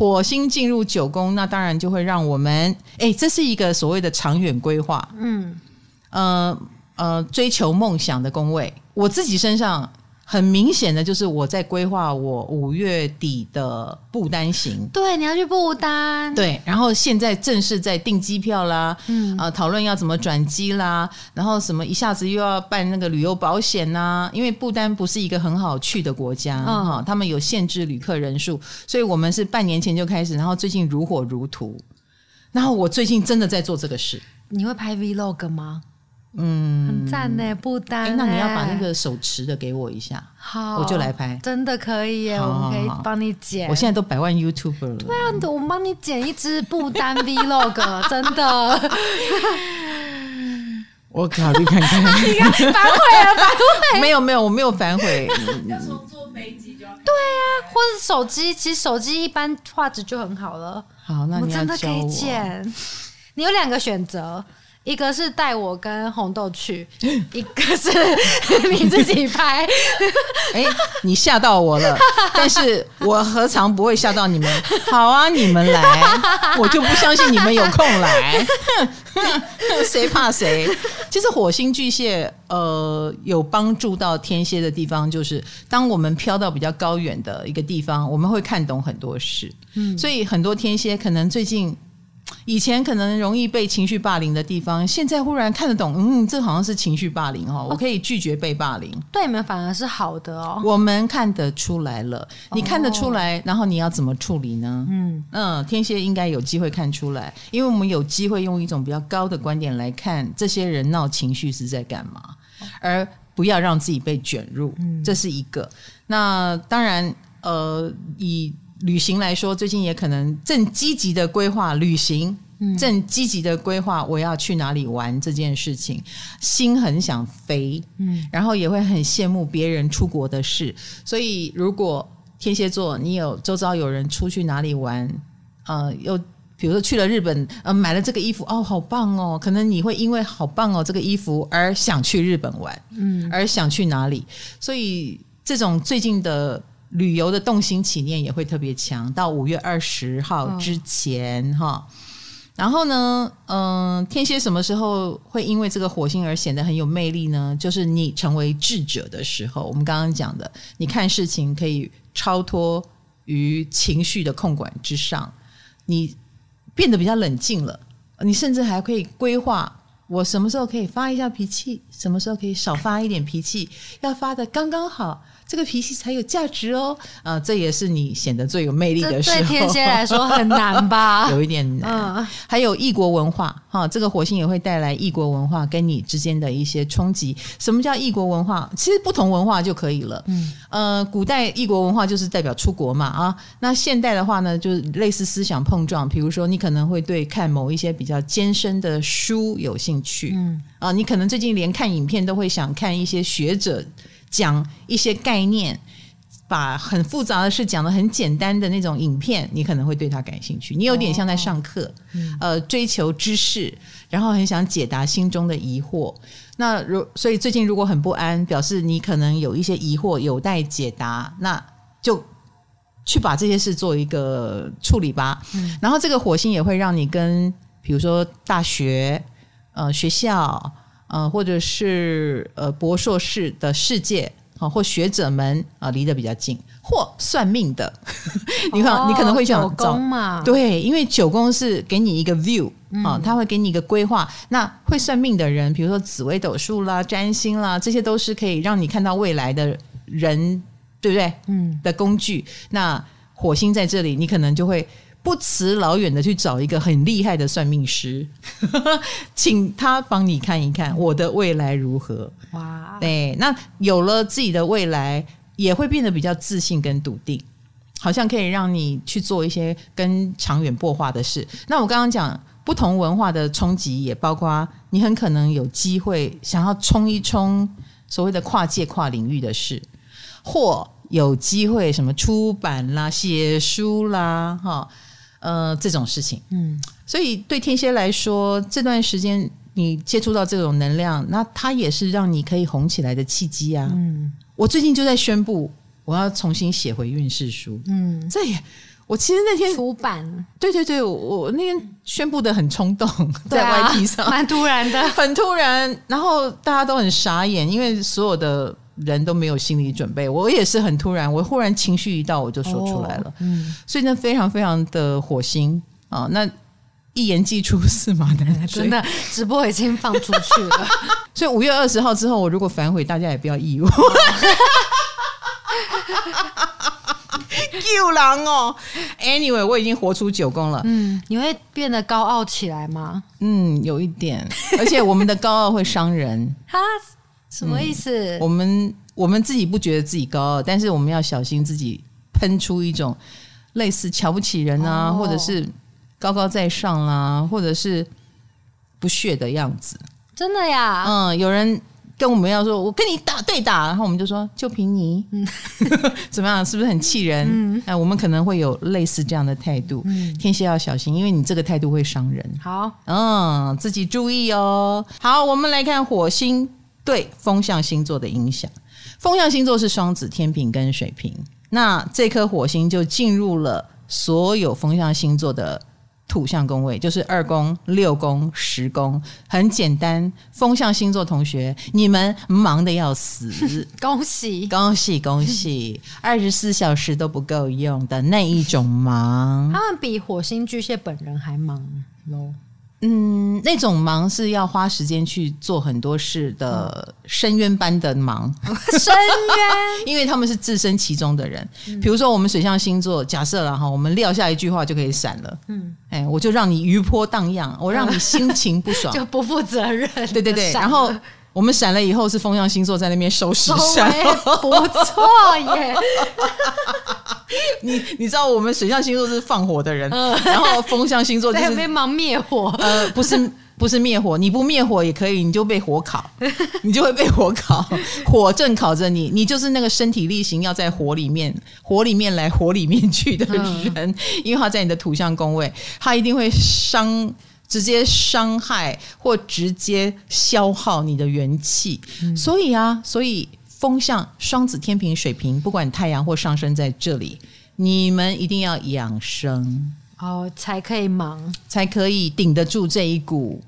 火星进入九宫，那当然就会让我们，哎，这是一个所谓的长远规划，嗯，呃呃，追求梦想的宫位，我自己身上。很明显的就是我在规划我五月底的不丹行。对，你要去不丹。对，然后现在正式在订机票啦，嗯，啊，讨论要怎么转机啦，然后什么一下子又要办那个旅游保险呐、啊，因为不丹不是一个很好去的国家哈、嗯，他们有限制旅客人数，所以我们是半年前就开始，然后最近如火如荼，然后我最近真的在做这个事。你会拍 Vlog 吗？嗯，很赞呢，不丹。那你要把那个手持的给我一下，好，我就来拍。真的可以耶，我们可以帮你剪。我现在都百万 YouTuber 了。对啊，我帮你剪一支不丹 Vlog，真的。我考虑看看。你看反悔了，反悔。没有没有，我没有反悔。要从坐飞机就要。对啊，或者手机，其实手机一般画质就很好了。好，那你要教我。我真的可以剪。你有两个选择。一个是带我跟红豆去，一个是你自己拍。哎、欸，你吓到我了，但是我何尝不会吓到你们？好啊，你们来，我就不相信你们有空来。谁怕谁？其实火星巨蟹呃有帮助到天蝎的地方，就是当我们飘到比较高远的一个地方，我们会看懂很多事。嗯，所以很多天蝎可能最近。以前可能容易被情绪霸凌的地方，现在忽然看得懂，嗯，这好像是情绪霸凌哦，我可以拒绝被霸凌。对你们反而是好的哦。我们看得出来了，你看得出来，然后你要怎么处理呢？嗯嗯，天蝎应该有机会看出来，因为我们有机会用一种比较高的观点来看这些人闹情绪是在干嘛，而不要让自己被卷入，这是一个。那当然，呃，以。旅行来说，最近也可能正积极的规划旅行，嗯、正积极的规划我要去哪里玩这件事情，心很想飞，嗯，然后也会很羡慕别人出国的事。所以，如果天蝎座你有周遭有人出去哪里玩，呃，又比如说去了日本，呃，买了这个衣服，哦，好棒哦，可能你会因为好棒哦这个衣服而想去日本玩，嗯，而想去哪里。所以，这种最近的。旅游的动心起念也会特别强，到五月二十号之前哈、哦。然后呢，嗯、呃，天蝎什么时候会因为这个火星而显得很有魅力呢？就是你成为智者的时候。我们刚刚讲的，你看事情可以超脱于情绪的控管之上，你变得比较冷静了。你甚至还可以规划，我什么时候可以发一下脾气，什么时候可以少发一点脾气，要发的刚刚好。这个脾气才有价值哦。呃，这也是你显得最有魅力的时候。对天蝎来说很难吧？有一点难。嗯、还有异国文化哈，这个火星也会带来异国文化跟你之间的一些冲击。什么叫异国文化？其实不同文化就可以了。嗯，呃，古代异国文化就是代表出国嘛啊。那现代的话呢，就是类似思想碰撞。比如说，你可能会对看某一些比较艰深的书有兴趣。嗯啊，你可能最近连看影片都会想看一些学者。讲一些概念，把很复杂的事讲得很简单的那种影片，你可能会对它感兴趣。你有点像在上课，哦嗯、呃，追求知识，然后很想解答心中的疑惑。那如所以最近如果很不安，表示你可能有一些疑惑有待解答，那就去把这些事做一个处理吧。嗯、然后这个火星也会让你跟，比如说大学，呃，学校。呃，或者是呃博硕士的世界啊，或学者们啊离得比较近，或算命的，你看、哦、你可能会想九宫嘛，对，因为九宫是给你一个 view 啊，他会给你一个规划。那会算命的人，比如说紫微斗数啦、占星啦，这些都是可以让你看到未来的人，对不对？嗯，的工具。那火星在这里，你可能就会。不辞老远的去找一个很厉害的算命师，请他帮你看一看我的未来如何。哇，对，那有了自己的未来，也会变得比较自信跟笃定，好像可以让你去做一些跟长远擘画的事。那我刚刚讲不同文化的冲击，也包括你很可能有机会想要冲一冲所谓的跨界跨领域的事，或有机会什么出版啦、写书啦，哈。呃，这种事情，嗯，所以对天蝎来说，这段时间你接触到这种能量，那它也是让你可以红起来的契机啊。嗯，我最近就在宣布，我要重新写回运势书。嗯，这也，我其实那天出版，对对对，我，那天宣布的很冲动，在 YT 上，蛮突然的，很突然，然后大家都很傻眼，因为所有的。人都没有心理准备，我也是很突然，我忽然情绪一到，我就说出来了。哦、嗯，所以那，非常非常的火星啊，那一言既出，驷马难追。真的，直播已经放出去了，所以五月二十号之后，我如果反悔，大家也不要意外。救狼哦！Anyway，我已经活出九宫了。嗯，你会变得高傲起来吗？嗯，有一点，而且我们的高傲会伤人。哈。什么意思？嗯、我们我们自己不觉得自己高傲，但是我们要小心自己喷出一种类似瞧不起人啊，哦、或者是高高在上啊，或者是不屑的样子。真的呀？嗯，有人跟我们要说，我跟你打对打，然后我们就说就凭你，嗯、怎么样？是不是很气人？嗯，哎，我们可能会有类似这样的态度。嗯，天蝎要小心，因为你这个态度会伤人。好，嗯，自己注意哦。好，我们来看火星。对风象星座的影响，风象星座是双子、天平跟水瓶。那这颗火星就进入了所有风象星座的土象宫位，就是二宫、六宫、十宫。很简单，风象星座同学，你们忙得要死，恭喜恭喜恭喜！二十四小时都不够用的那一种忙，他们比火星巨蟹本人还忙喽。嗯，那种忙是要花时间去做很多事的深渊般的忙，深渊，因为他们是置身其中的人。比如说我们水象星座，假设了哈，我们撂下一句话就可以闪了。嗯，哎，我就让你余波荡漾，我让你心情不爽，就不负责任。对对对，然后。我们闪了以后是风象星座在那边收拾山，不错耶。你你知道我们水象星座是放火的人，嗯、然后风象星座就是在那边忙灭火。呃，不是不是灭火，你不灭火也可以，你就被火烤，你就会被火烤，火正烤着你，你就是那个身体力行要在火里面，火里面来火里面去的人，嗯、因为他在你的土象宫位，他一定会伤。直接伤害或直接消耗你的元气，嗯、所以啊，所以风象双子、天平、水瓶，不管太阳或上升在这里，你们一定要养生哦，才可以忙，才可以顶得住这一股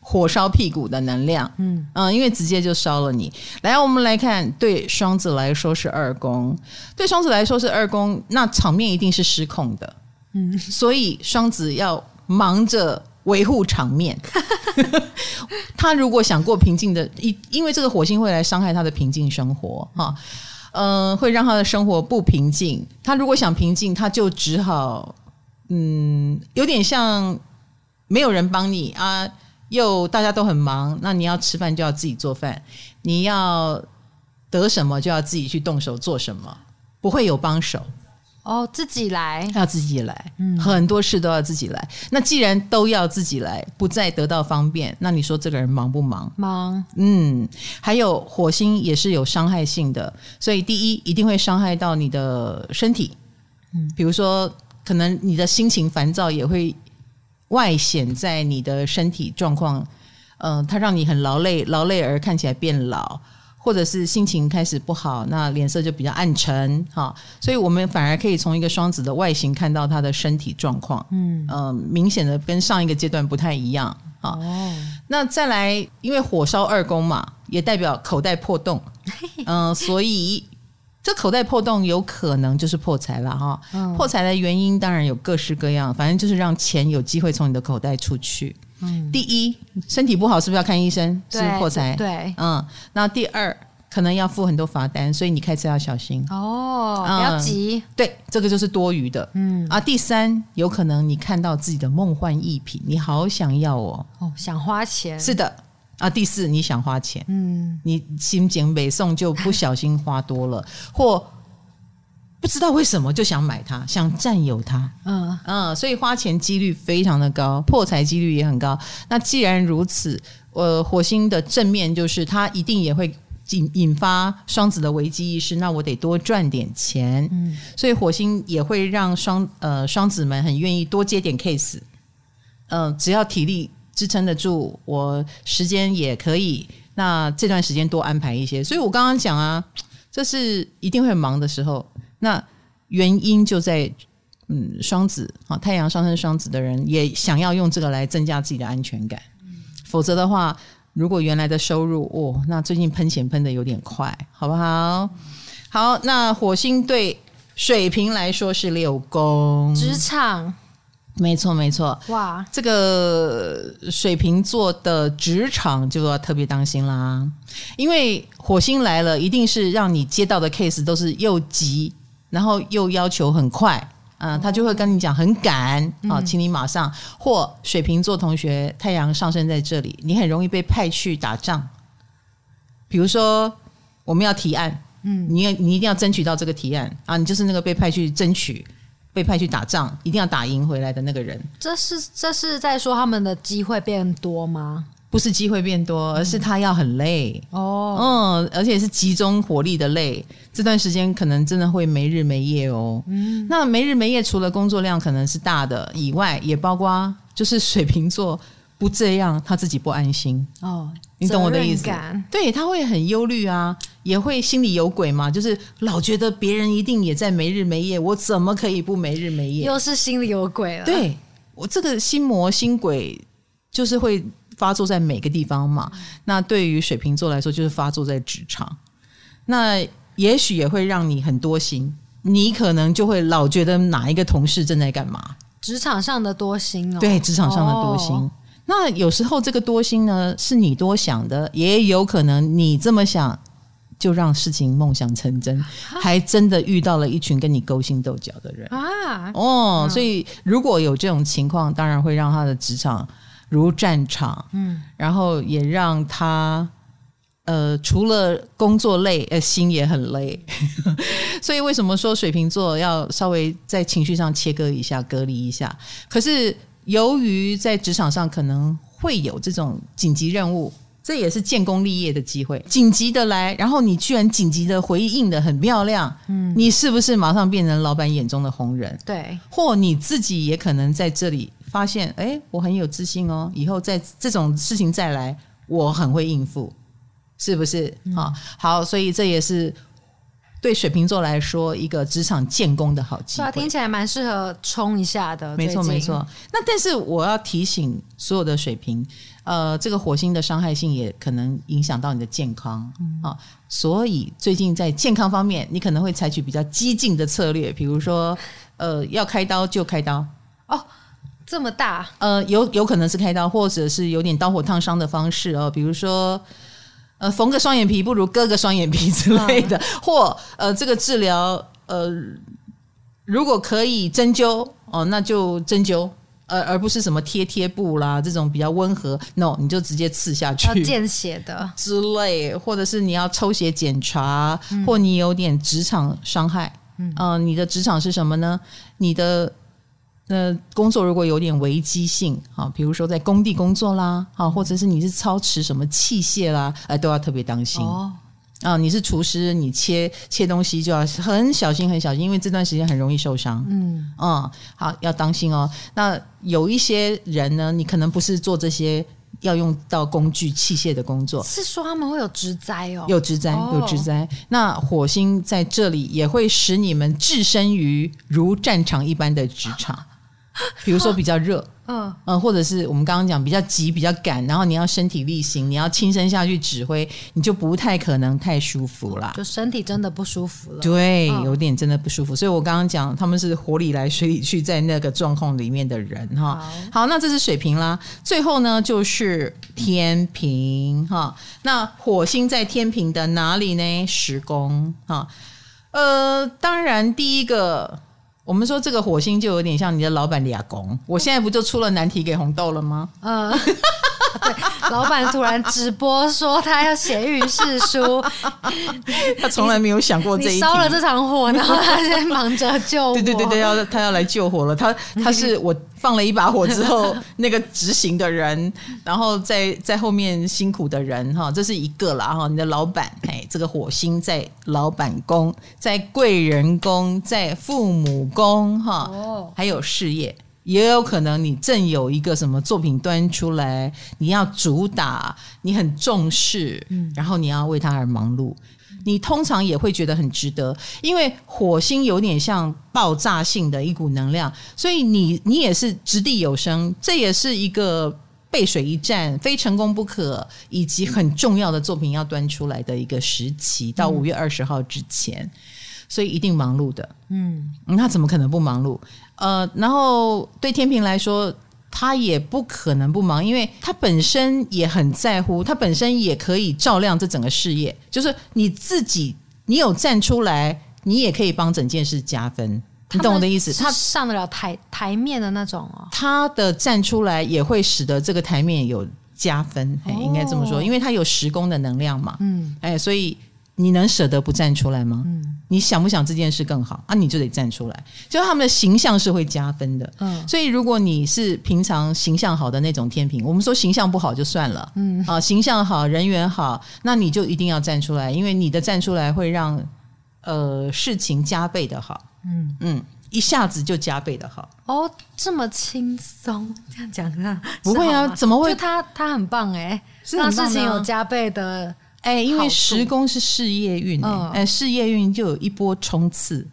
火烧屁股的能量。嗯嗯，因为直接就烧了你。来，我们来看，对双子来说是二宫，对双子来说是二宫，那场面一定是失控的。嗯，所以双子要忙着。维护场面，他如果想过平静的，因因为这个火星会来伤害他的平静生活哈。嗯、会让他的生活不平静。他如果想平静，他就只好，嗯，有点像没有人帮你啊，又大家都很忙，那你要吃饭就要自己做饭，你要得什么就要自己去动手做什么，不会有帮手。哦，自己来，要自己来，嗯，很多事都要自己来。那既然都要自己来，不再得到方便，那你说这个人忙不忙？忙，嗯。还有火星也是有伤害性的，所以第一一定会伤害到你的身体，嗯，比如说可能你的心情烦躁也会外显在你的身体状况，嗯、呃，它让你很劳累，劳累而看起来变老。或者是心情开始不好，那脸色就比较暗沉，哈，所以我们反而可以从一个双子的外形看到他的身体状况，嗯，呃，明显的跟上一个阶段不太一样，啊，哦，那再来，因为火烧二宫嘛，也代表口袋破洞，嗯、呃，所以这口袋破洞有可能就是破财了，哈，破财的原因当然有各式各样，反正就是让钱有机会从你的口袋出去。嗯，第一，身体不好是不是要看医生？是不是破财？对，嗯。那第二，可能要付很多罚单，所以你开车要小心哦，不要急。对，这个就是多余的。嗯啊，第三，有可能你看到自己的梦幻逸品，你好想要哦，哦，想花钱。是的啊，第四，你想花钱，嗯，你心情美送就不小心花多了，或。不知道为什么就想买它，想占有它，嗯嗯，所以花钱几率非常的高，破财几率也很高。那既然如此，呃，火星的正面就是它一定也会引引发双子的危机意识，那我得多赚点钱，嗯，所以火星也会让双呃双子们很愿意多接点 case，嗯、呃，只要体力支撑得住，我时间也可以，那这段时间多安排一些。所以我刚刚讲啊，这是一定会很忙的时候。那原因就在，嗯，双子啊，太阳上升双子的人也想要用这个来增加自己的安全感，嗯、否则的话，如果原来的收入哦，那最近喷钱喷的有点快，好不好？好，那火星对水瓶来说是六宫，职场，没错没错，哇，这个水瓶座的职场就要特别当心啦，因为火星来了，一定是让你接到的 case 都是又急。然后又要求很快，嗯、呃，他就会跟你讲很赶啊，请你马上。或水瓶座同学，太阳上升在这里，你很容易被派去打仗。比如说，我们要提案，嗯，你你一定要争取到这个提案啊，你就是那个被派去争取、被派去打仗，一定要打赢回来的那个人。这是这是在说他们的机会变多吗？不是机会变多，而是他要很累哦，嗯，而且是集中火力的累。这段时间可能真的会没日没夜哦。嗯，那没日没夜，除了工作量可能是大的以外，也包括就是水瓶座不这样，他自己不安心哦。你懂我的意思？对，他会很忧虑啊，也会心里有鬼嘛，就是老觉得别人一定也在没日没夜，我怎么可以不没日没夜？又是心里有鬼了。对，我这个心魔心鬼就是会。发作在每个地方嘛？那对于水瓶座来说，就是发作在职场。那也许也会让你很多心，你可能就会老觉得哪一个同事正在干嘛？职场上的多心哦。对，职场上的多心。哦。那有时候这个多心呢，是你多想的，也有可能你这么想，就让事情梦想成真，还真的遇到了一群跟你勾心斗角的人啊！哦，所以如果有这种情况，当然会让他的职场。如战场，嗯，然后也让他，呃，除了工作累，呃，心也很累。所以为什么说水瓶座要稍微在情绪上切割一下、隔离一下？可是由于在职场上可能会有这种紧急任务，这也是建功立业的机会，紧急的来，然后你居然紧急的回应的很漂亮，嗯，你是不是马上变成老板眼中的红人？对，或你自己也可能在这里。发现哎，我很有自信哦，以后在这种事情再来，我很会应付，是不是？嗯、好，好，所以这也是对水瓶座来说一个职场建功的好机会。听起来蛮适合冲一下的。没错，没错。那但是我要提醒所有的水瓶，呃，这个火星的伤害性也可能影响到你的健康啊、嗯。所以最近在健康方面，你可能会采取比较激进的策略，比如说，呃，要开刀就开刀哦。这么大，呃，有有可能是开刀，或者是有点刀火烫伤的方式哦。比如说，呃，缝个双眼皮不如割个双眼皮之类的，嗯、或呃，这个治疗呃，如果可以针灸哦，那就针灸，而而不是什么贴贴布啦这种比较温和，no，你就直接刺下去，要见血的 之类，或者是你要抽血检查，嗯、或你有点职场伤害，嗯、呃，你的职场是什么呢？你的。那工作如果有点危机性啊，比如说在工地工作啦，啊，或者是你是操持什么器械啦，哎，都要特别当心哦。啊，你是厨师，你切切东西就要很小心，很小心，因为这段时间很容易受伤。嗯，嗯，好，要当心哦。那有一些人呢，你可能不是做这些要用到工具器械的工作，是说他们会有职灾哦，有职灾，有职灾。那火星在这里也会使你们置身于如战场一般的职场。比如说比较热，嗯嗯，或者是我们刚刚讲比较急、比较赶，然后你要身体力行，你要亲身下去指挥，你就不太可能太舒服啦。就身体真的不舒服了。对，有点真的不舒服。所以我刚刚讲他们是火里来水里去，在那个状况里面的人哈。好，好，那这是水瓶啦。最后呢，就是天平哈。那火星在天平的哪里呢？十宫哈。呃，当然第一个。我们说这个火星就有点像你的老板李亚公，我现在不就出了难题给红豆了吗？嗯，老板突然直播说他要写运势书，他从来没有想过这一烧了这场火，然后他现在忙着救火。对对对对，要他要来救火了，他他是我。放了一把火之后，那个执行的人，然后在在后面辛苦的人哈，这是一个啦哈。你的老板哎，这个火星在老板宫，在贵人宫，在父母宫哈，还有事业，也有可能你正有一个什么作品端出来，你要主打，你很重视，然后你要为它而忙碌。你通常也会觉得很值得，因为火星有点像爆炸性的一股能量，所以你你也是掷地有声，这也是一个背水一战、非成功不可，以及很重要的作品要端出来的一个时期，到五月二十号之前，所以一定忙碌的。嗯，那怎么可能不忙碌？呃，然后对天平来说。他也不可能不忙，因为他本身也很在乎，他本身也可以照亮这整个事业。就是你自己，你有站出来，你也可以帮整件事加分。你懂我的意思？他上得了台台面的那种哦。他的站出来也会使得这个台面有加分，哦，应该这么说，因为他有时工的能量嘛。嗯，哎，所以。你能舍得不站出来吗？嗯，你想不想这件事更好啊？你就得站出来，就他们的形象是会加分的。嗯，所以如果你是平常形象好的那种天平，我们说形象不好就算了。嗯，啊，形象好，人缘好，那你就一定要站出来，因为你的站出来会让呃事情加倍的好。嗯嗯，一下子就加倍的好。哦，这么轻松这样讲啊？不会啊，怎么会？就他他很棒哎，让事情有加倍的。哎，因为十宫是事业运，哎、哦，事业运就有一波冲刺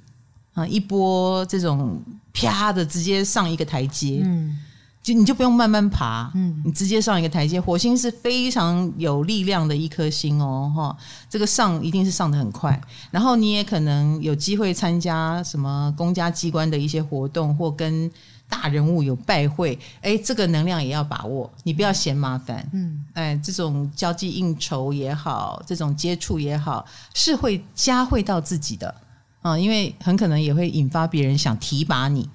啊，一波这种啪的直接上一个台阶，嗯，就你就不用慢慢爬，嗯，你直接上一个台阶。火星是非常有力量的一颗星哦，哈，这个上一定是上的很快，然后你也可能有机会参加什么公家机关的一些活动，或跟。大人物有拜会，哎，这个能量也要把握，你不要嫌麻烦。嗯，哎，这种交际应酬也好，这种接触也好，是会加惠到自己的啊，因为很可能也会引发别人想提拔你，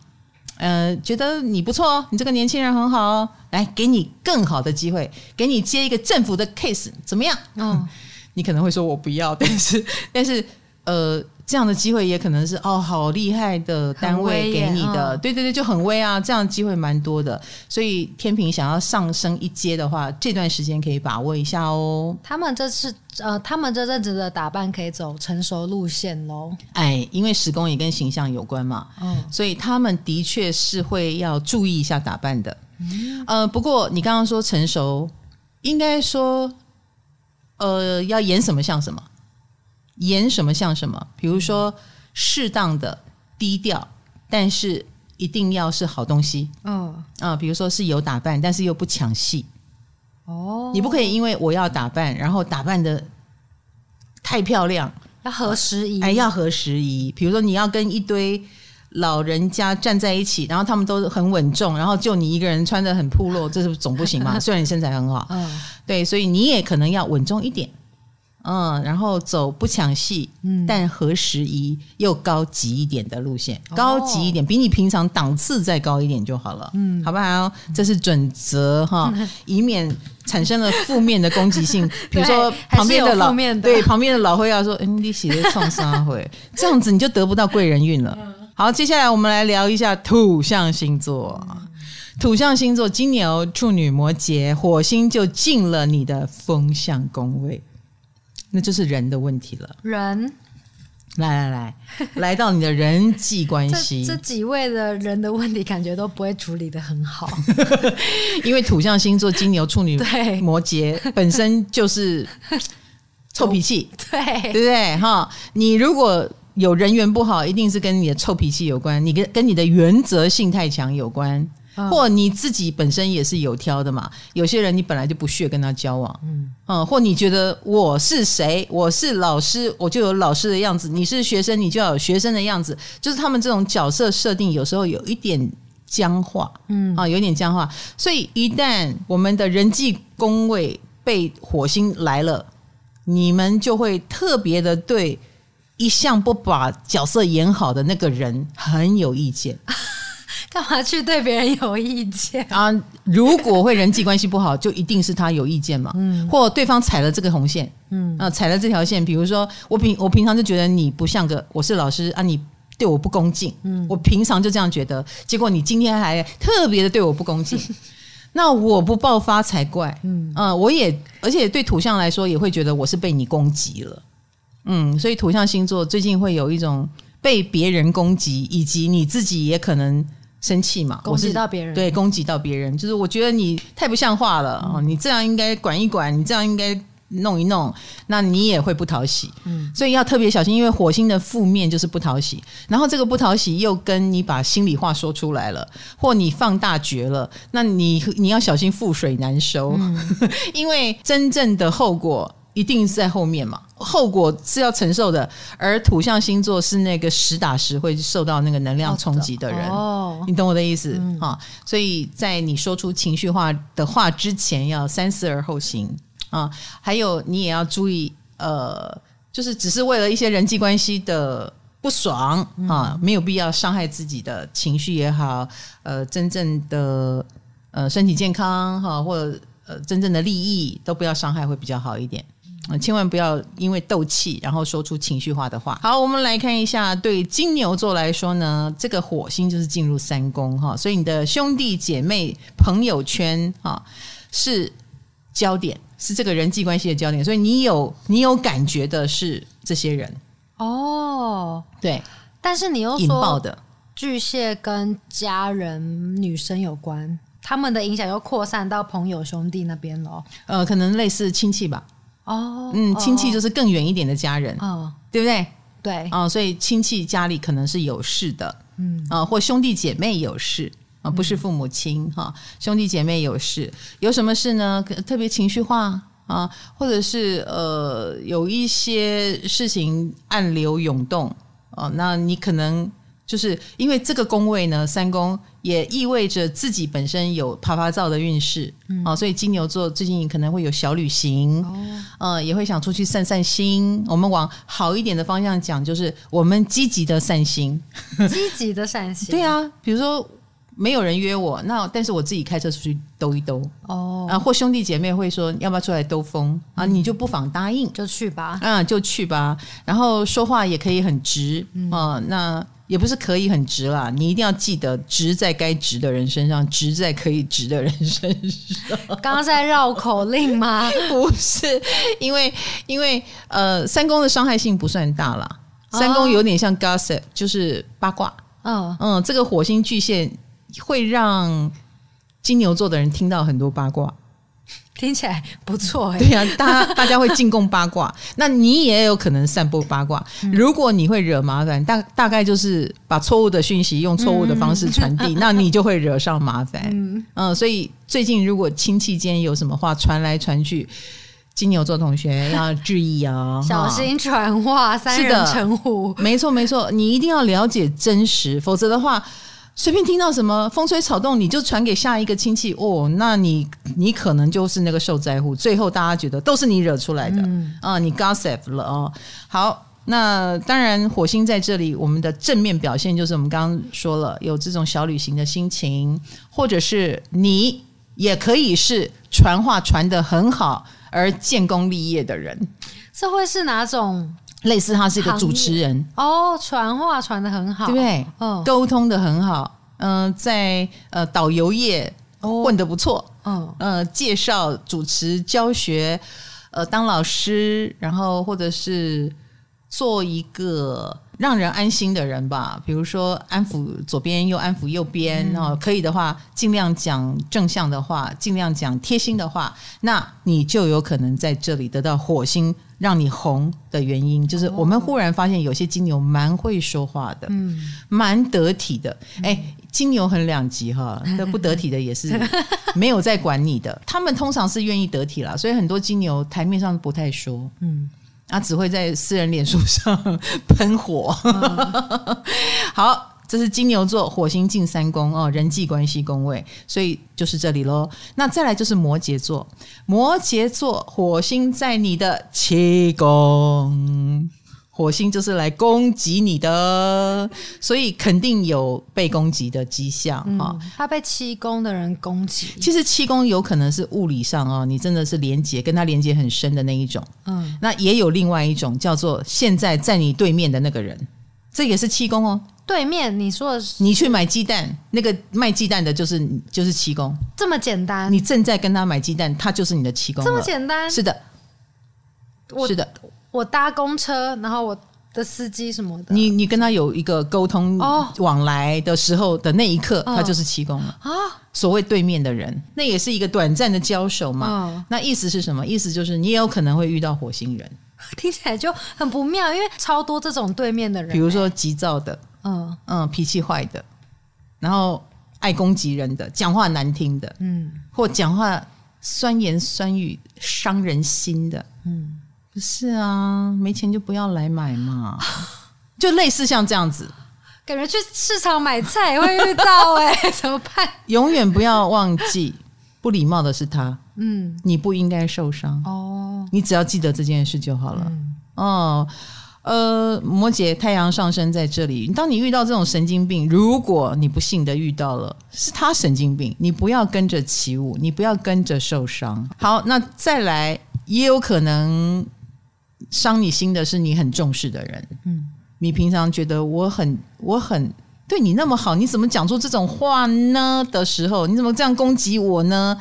呃，觉得你不错哦，你这个年轻人很好哦，来给你更好的机会，给你接一个政府的 case，怎么样？嗯，你可能会说我不要，但是，但是，呃。这样的机会也可能是哦，好厉害的单位给你的，哦、对对对，就很威啊！这样的机会蛮多的，所以天平想要上升一阶的话，这段时间可以把握一下哦。他们这次呃，他们这阵子的打扮可以走成熟路线喽。哎，因为时工也跟形象有关嘛，嗯，所以他们的确是会要注意一下打扮的。嗯，呃，不过你刚刚说成熟，应该说呃，要演什么像什么。演什么像什么，比如说适当的低调，但是一定要是好东西。嗯啊，比如说是有打扮，但是又不抢戏。哦，你不可以因为我要打扮，然后打扮的太漂亮，要合时宜。哎，要合时宜。比如说你要跟一堆老人家站在一起，然后他们都很稳重，然后就你一个人穿的很暴露，这是总不行嘛？虽然你身材很好，嗯，对，所以你也可能要稳重一点。嗯，然后走不抢戏，嗯，但合时宜又高级一点的路线，哦、高级一点，比你平常档次再高一点就好了，嗯，好不好？这是准则哈，以免产生了负面的攻击性。比如说旁边的老的。对旁边的老会要说，嗯，你写的创伤会？这样子，你就得不到贵人运了。好，接下来我们来聊一下土象星座，土象星座金牛、处女、摩羯，火星就进了你的风象宫位。那就是人的问题了。人，来来来，来到你的人际关系，这，几位的人的问题，感觉都不会处理的很好。因为土象星座金牛、处女、对摩羯本身就是 臭脾气，对对不对？哈，你如果有人缘不好，一定是跟你的臭脾气有关，你跟跟你的原则性太强有关。或你自己本身也是有挑的嘛？有些人你本来就不屑跟他交往，嗯，嗯，或你觉得我是谁？我是老师，我就有老师的样子；你是学生，你就要有学生的样子。就是他们这种角色设定，有时候有一点僵化，嗯，啊，有一点僵化。所以一旦我们的人际宫位被火星来了，你们就会特别的对一向不把角色演好的那个人很有意见。干嘛去对别人有意见啊？如果会人际关系不好，就一定是他有意见嘛？嗯，或对方踩了这个红线，嗯啊，踩了这条线。比如说，我平我平常就觉得你不像个，我是老师啊，你对我不恭敬，嗯，我平常就这样觉得。结果你今天还特别的对我不恭敬，那我不爆发才怪。嗯啊，我也而且对土象来说也会觉得我是被你攻击了。嗯，所以土象星座最近会有一种被别人攻击，以及你自己也可能。生气嘛？攻击到别人，对，攻击到别人，就是我觉得你太不像话了哦！嗯、你这样应该管一管，你这样应该弄一弄，那你也会不讨喜。嗯，所以要特别小心，因为火星的负面就是不讨喜，然后这个不讨喜又跟你把心里话说出来了，或你放大绝了，那你你要小心覆水难收，嗯、因为真正的后果。一定是在后面嘛，后果是要承受的。而土象星座是那个实打实会受到那个能量冲击的人，哦，你懂我的意思啊？所以在你说出情绪化的话之前，要三思而后行啊。还有，你也要注意，呃，就是只是为了一些人际关系的不爽啊，没有必要伤害自己的情绪也好，呃，真正的呃身体健康哈，或者呃真正的利益都不要伤害，会比较好一点。千万不要因为斗气，然后说出情绪化的话。好，我们来看一下，对金牛座来说呢，这个火星就是进入三宫哈，所以你的兄弟姐妹、朋友圈哈是焦点，是这个人际关系的焦点。所以你有你有感觉的是这些人哦，对。但是你又说引爆的巨蟹跟家人、女生有关，他们的影响又扩散到朋友、兄弟那边了。呃，可能类似亲戚吧。哦，嗯，亲戚就是更远一点的家人，哦，对不对？对，哦，所以亲戚家里可能是有事的，嗯，啊，或兄弟姐妹有事啊，不是父母亲哈，兄弟姐妹有事，有什么事呢？特别情绪化啊，或者是呃，有一些事情暗流涌动啊，那你可能。就是因为这个宫位呢，三宫也意味着自己本身有啪啪照的运势，嗯、啊，所以金牛座最近可能会有小旅行，嗯、呃，也会想出去散散心。我们往好一点的方向讲，就是我们积极的散心，积极的散心。对啊，比如说没有人约我，那但是我自己开车出去兜一兜，哦，啊，或兄弟姐妹会说要不要出来兜风啊，你就不妨答应，就去吧，啊，就去吧。然后说话也可以很直，嗯、啊，那。也不是可以很直啦，你一定要记得，直在该直的人身上，直在可以直的人身上。刚刚在绕口令吗？不是，因为因为呃，三宫的伤害性不算大啦，三宫有点像 gossip，就是八卦。嗯嗯，这个火星巨蟹会让金牛座的人听到很多八卦。听起来不错哎，对呀、啊，大家大家会进贡八卦，那你也有可能散播八卦。如果你会惹麻烦，大大概就是把错误的讯息用错误的方式传递，嗯、那你就会惹上麻烦。嗯，嗯，所以最近如果亲戚间有什么话传来传去，金牛座同学要注意啊，小心传话，三人成虎。没错没错，你一定要了解真实，否则的话。随便听到什么风吹草动，你就传给下一个亲戚哦，那你你可能就是那个受灾户，最后大家觉得都是你惹出来的、嗯、啊，你 gossip 了哦。好，那当然火星在这里，我们的正面表现就是我们刚刚说了，有这种小旅行的心情，或者是你也可以是传话传得很好而建功立业的人，这会是哪种？类似他是一个主持人。哦，传话传的很好，对不对？嗯，沟通的很好，嗯、呃，在呃导游业混得不错，嗯，呃，介绍、主持、教学，呃，当老师，然后或者是做一个让人安心的人吧，比如说安抚左边又安抚右边，然后、嗯、可以的话尽量讲正向的话，尽量讲贴心的话，那你就有可能在这里得到火星。让你红的原因，就是我们忽然发现有些金牛蛮会说话的，嗯，蛮得体的。哎、欸，金牛很两极哈，这不得体的也是没有在管你的。他们通常是愿意得体啦，所以很多金牛台面上不太说，嗯，啊，只会在私人脸书上 喷火。嗯、好。这是金牛座火星进三宫哦，人际关系宫位，所以就是这里喽。那再来就是摩羯座，摩羯座火星在你的七宫，火星就是来攻击你的，所以肯定有被攻击的迹象啊。嗯，他被七宫的人攻击，其实七宫有可能是物理上哦，你真的是连接跟他连接很深的那一种。嗯，那也有另外一种叫做现在在你对面的那个人，这也是七宫哦。对面，你说的是你去买鸡蛋，那个卖鸡蛋的就是就是七宫，这么简单。你正在跟他买鸡蛋，他就是你的七宫，这么简单。是的，我是的。我搭公车，然后我的司机什么的，你你跟他有一个沟通往来的时候的那一刻，哦、他就是七宫了。啊。所谓对面的人，那也是一个短暂的交手嘛。哦、那意思是什么？意思就是你也有可能会遇到火星人，听起来就很不妙，因为超多这种对面的人，比如说急躁的。嗯。嗯，脾气坏的，然后爱攻击人的，讲话难听的，嗯，或讲话酸言酸语伤人心的，嗯，不是啊，没钱就不要来买嘛，就类似像这样子，感觉去市场买菜也会遇到哎、欸，怎么办？永远不要忘记，不礼貌的是他，嗯，你不应该受伤哦，你只要记得这件事就好了，嗯、哦。呃，摩羯太阳上升在这里。当你遇到这种神经病，如果你不幸的遇到了，是他神经病，你不要跟着起舞，你不要跟着受伤。好，那再来，也有可能伤你心的是你很重视的人。嗯，你平常觉得我很我很对你那么好，你怎么讲出这种话呢？的时候，你怎么这样攻击我呢？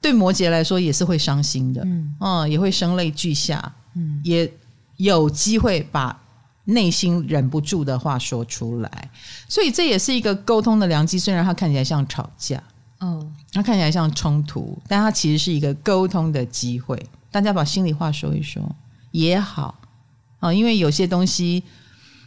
对摩羯来说也是会伤心的，嗯，嗯，也会声泪俱下，嗯，也。有机会把内心忍不住的话说出来，所以这也是一个沟通的良机。虽然它看起来像吵架，嗯，它看起来像冲突，但它其实是一个沟通的机会。大家把心里话说一说也好啊，因为有些东西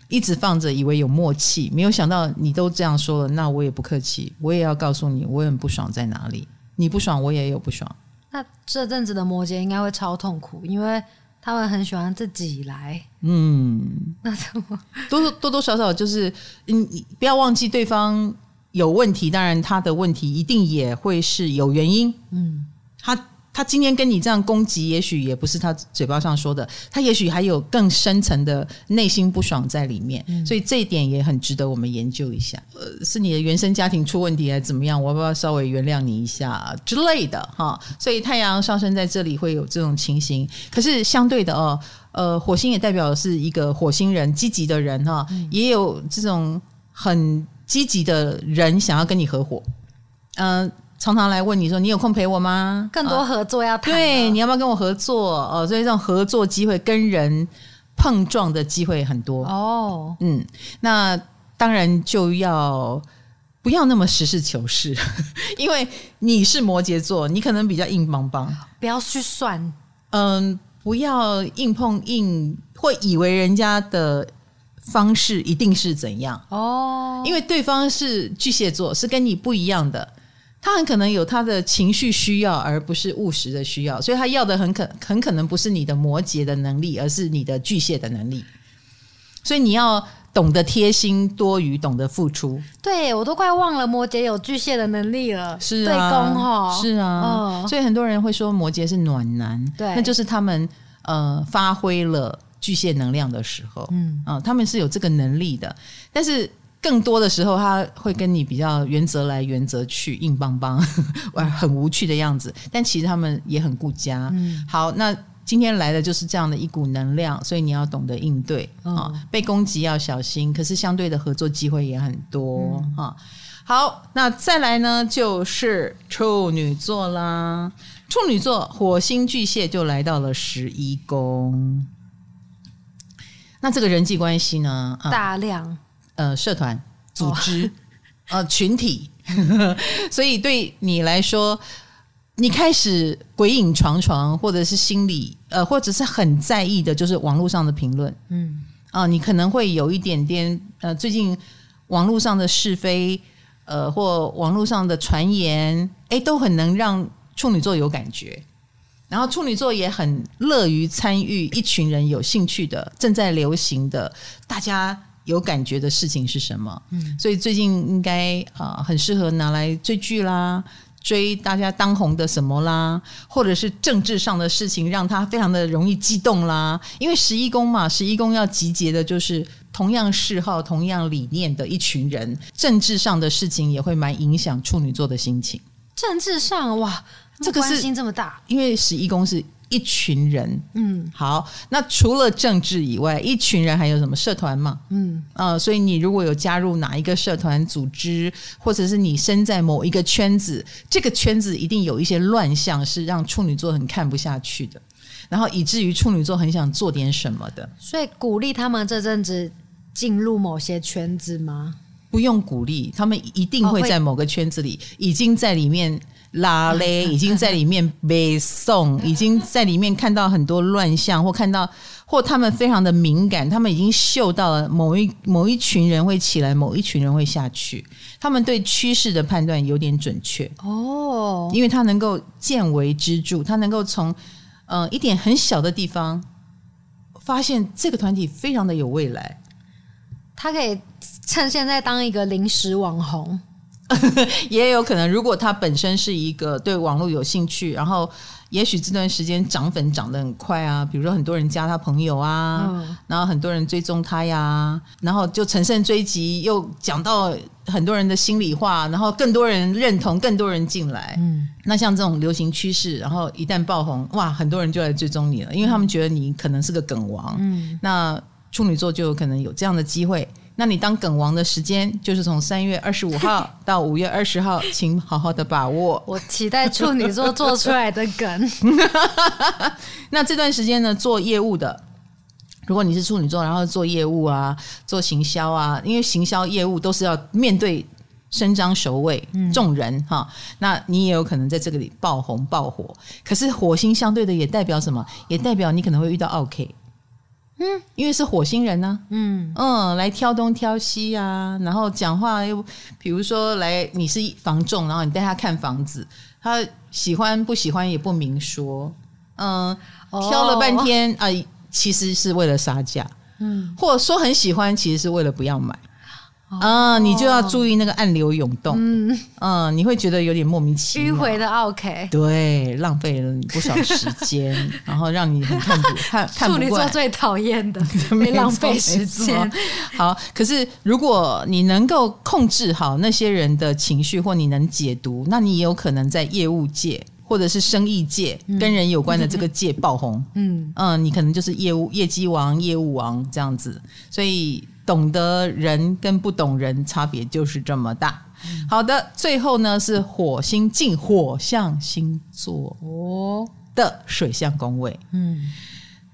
一直放着，以为有默契，没有想到你都这样说了，那我也不客气，我也要告诉你，我很不爽在哪里。你不爽，我也有不爽。那这阵子的摩羯应该会超痛苦，因为。他们很喜欢自己来，嗯，那怎么多多多少少就是，嗯，不要忘记对方有问题，当然他的问题一定也会是有原因，嗯，他。他今天跟你这样攻击，也许也不是他嘴巴上说的，他也许还有更深层的内心不爽在里面，嗯、所以这一点也很值得我们研究一下。呃，是你的原生家庭出问题还是怎么样？我要不要稍微原谅你一下之类的？哈，所以太阳上升在这里会有这种情形。可是相对的哦，呃，火星也代表的是一个火星人，积极的人哈，嗯、也有这种很积极的人想要跟你合伙，嗯、呃。常常来问你说：“你有空陪我吗？”更多合作要谈，对，你要不要跟我合作？哦，所以这种合作机会、跟人碰撞的机会很多哦。嗯，那当然就要不要那么实事求是，因为你是摩羯座，你可能比较硬邦邦，不要去算。嗯，不要硬碰硬，会以为人家的方式一定是怎样哦，因为对方是巨蟹座，是跟你不一样的。他很可能有他的情绪需要，而不是务实的需要，所以他要的很可很可能不是你的摩羯的能力，而是你的巨蟹的能力。所以你要懂得贴心多于懂得付出。对，我都快忘了摩羯有巨蟹的能力了。是啊，对宫哈，是啊，哦、所以很多人会说摩羯是暖男，对，那就是他们呃发挥了巨蟹能量的时候，嗯啊、呃，他们是有这个能力的，但是。更多的时候，他会跟你比较原则来原则去，硬邦邦，玩很无趣的样子。但其实他们也很顾家。嗯，好，那今天来的就是这样的一股能量，所以你要懂得应对啊、哦。被攻击要小心，可是相对的合作机会也很多啊、嗯哦。好，那再来呢，就是处女座啦。处女座火星巨蟹就来到了十一宫。那这个人际关系呢？大量。呃，社团、组织、哦、呃，群体，所以对你来说，你开始鬼影床床，或者是心里呃，或者是很在意的，就是网络上的评论，嗯啊、呃，你可能会有一点点呃，最近网络上的是非，呃，或网络上的传言，哎，都很能让处女座有感觉，然后处女座也很乐于参与一群人有兴趣的、正在流行的，大家。有感觉的事情是什么？嗯，所以最近应该啊、呃，很适合拿来追剧啦，追大家当红的什么啦，或者是政治上的事情，让他非常的容易激动啦。因为十一宫嘛，十一宫要集结的就是同样嗜好、同样理念的一群人。政治上的事情也会蛮影响处女座的心情。政治上哇，这个关心这么大，因为十一宫是。一群人，嗯，好，那除了政治以外，一群人还有什么社团嘛？嗯，呃，所以你如果有加入哪一个社团组织，或者是你身在某一个圈子，这个圈子一定有一些乱象，是让处女座很看不下去的，然后以至于处女座很想做点什么的。所以鼓励他们这阵子进入某些圈子吗？不用鼓励，他们一定会在某个圈子里，哦、已经在里面。拉嘞，已经在里面背诵，已经在里面看到很多乱象，或看到或他们非常的敏感，他们已经嗅到了某一某一群人会起来，某一群人会下去，他们对趋势的判断有点准确。哦，因为他能够见微知著，他能够从呃一点很小的地方发现这个团体非常的有未来，他可以趁现在当一个临时网红。也有可能，如果他本身是一个对网络有兴趣，然后也许这段时间涨粉涨得很快啊，比如说很多人加他朋友啊，嗯、然后很多人追踪他呀，然后就乘胜追击，又讲到很多人的心里话，然后更多人认同，更多人进来。嗯，那像这种流行趋势，然后一旦爆红，哇，很多人就来追踪你了，因为他们觉得你可能是个梗王。嗯，那处女座就有可能有这样的机会。那你当梗王的时间就是从三月二十五号到五月二十号，请好好的把握。我期待处女座做出来的梗。那这段时间呢，做业务的，如果你是处女座，然后做业务啊，做行销啊，因为行销业务都是要面对伸张首尾众人哈，那你也有可能在这个里爆红爆火。可是火星相对的也代表什么？也代表你可能会遇到 OK。嗯，因为是火星人呢、啊，嗯。嗯，来挑东挑西啊，然后讲话又，比如说来你是房仲，然后你带他看房子，他喜欢不喜欢也不明说，嗯，挑了半天啊、哦。呃，其实是为了杀价，嗯，或者说很喜欢，其实是为了不要买。啊、哦，你就要注意那个暗流涌动，嗯嗯，你会觉得有点莫名其妙，迂回的 OK，对，浪费了你不少时间，然后让你很痛苦看 看不惯。处女座最讨厌的，没浪费时间。好，可是如果你能够控制好那些人的情绪，或你能解读，那你也有可能在业务界或者是生意界、嗯、跟人有关的这个界爆红。嗯嗯，你可能就是业务业绩王、业务王这样子，所以。懂得人跟不懂人差别就是这么大。好的，最后呢是火星进火象星座哦的水象宫位。嗯，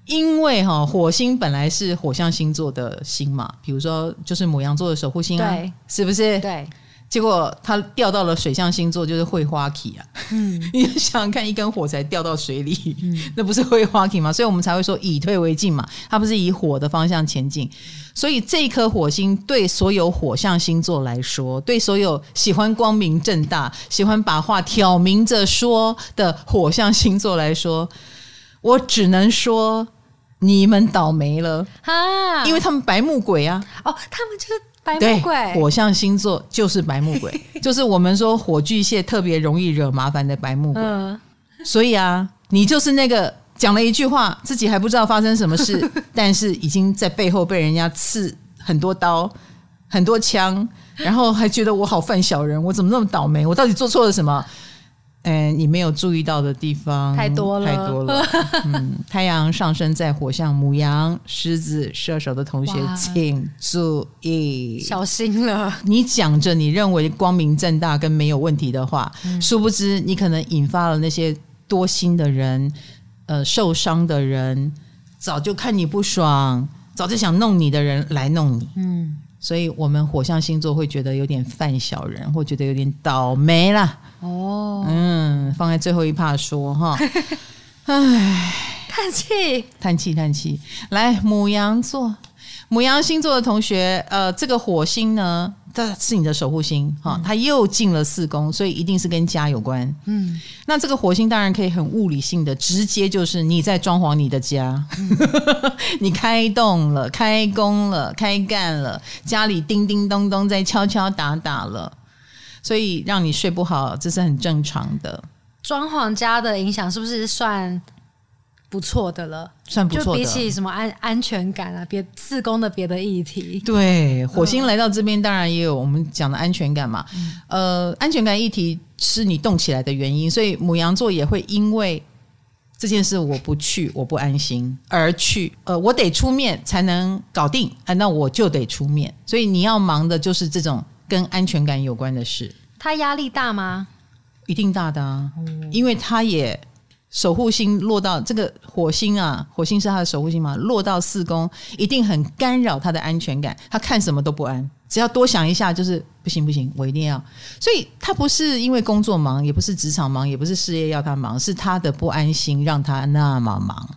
因为哈火星本来是火象星座的星嘛，比如说就是母羊座的守护星啊，对，是不是？对。结果他掉到了水象星座，就是会花期啊。嗯，你想想看，一根火柴掉到水里，嗯，那不是会花期吗？所以我们才会说以退为进嘛。它不是以火的方向前进。所以这颗火星对所有火象星座来说，对所有喜欢光明正大、喜欢把话挑明着说的火象星座来说，我只能说，你们倒霉了啊！因为他们白目鬼啊！哦，他们就是白目鬼。火象星座就是白木鬼，就是我们说火巨蟹特别容易惹麻烦的白木鬼。嗯，所以啊，你就是那个讲了一句话，自己还不知道发生什么事，但是已经在背后被人家刺很多刀、很多枪，然后还觉得我好犯小人，我怎么那么倒霉？我到底做错了什么？嗯，你没有注意到的地方太多了，太多了。嗯，太阳上升在火象母羊、狮子、射手的同学，请注意，小心了。你讲着你认为光明正大跟没有问题的话，嗯、殊不知你可能引发了那些多心的人，呃，受伤的人，早就看你不爽，早就想弄你的人来弄你。嗯。所以，我们火象星座会觉得有点犯小人，或觉得有点倒霉啦。哦，嗯，放在最后一趴说哈。唉，叹气，叹气，叹气。来，母羊座，母羊星座的同学，呃，这个火星呢？这是你的守护星哈，它又进了四宫，所以一定是跟家有关。嗯，那这个火星当然可以很物理性的，直接就是你在装潢你的家，嗯、你开动了、开工了、开干了，家里叮叮咚咚在敲敲打打了，所以让你睡不好，这是很正常的。装潢家的影响是不是算？不错的了，算不错的。就比起什么安安全感啊，别自宫的别的议题。对，火星来到这边，当然也有我们讲的安全感嘛。嗯、呃，安全感议题是你动起来的原因，所以母羊座也会因为这件事我不去，我不安心而去。呃，我得出面才能搞定啊，那我就得出面。所以你要忙的就是这种跟安全感有关的事。他压力大吗？一定大的啊，嗯、因为他也。守护星落到这个火星啊，火星是他的守护星嘛，落到四宫，一定很干扰他的安全感。他看什么都不安，只要多想一下，就是不行不行，我一定要。所以他不是因为工作忙，也不是职场忙，也不是事业要他忙，是他的不安心让他那么忙。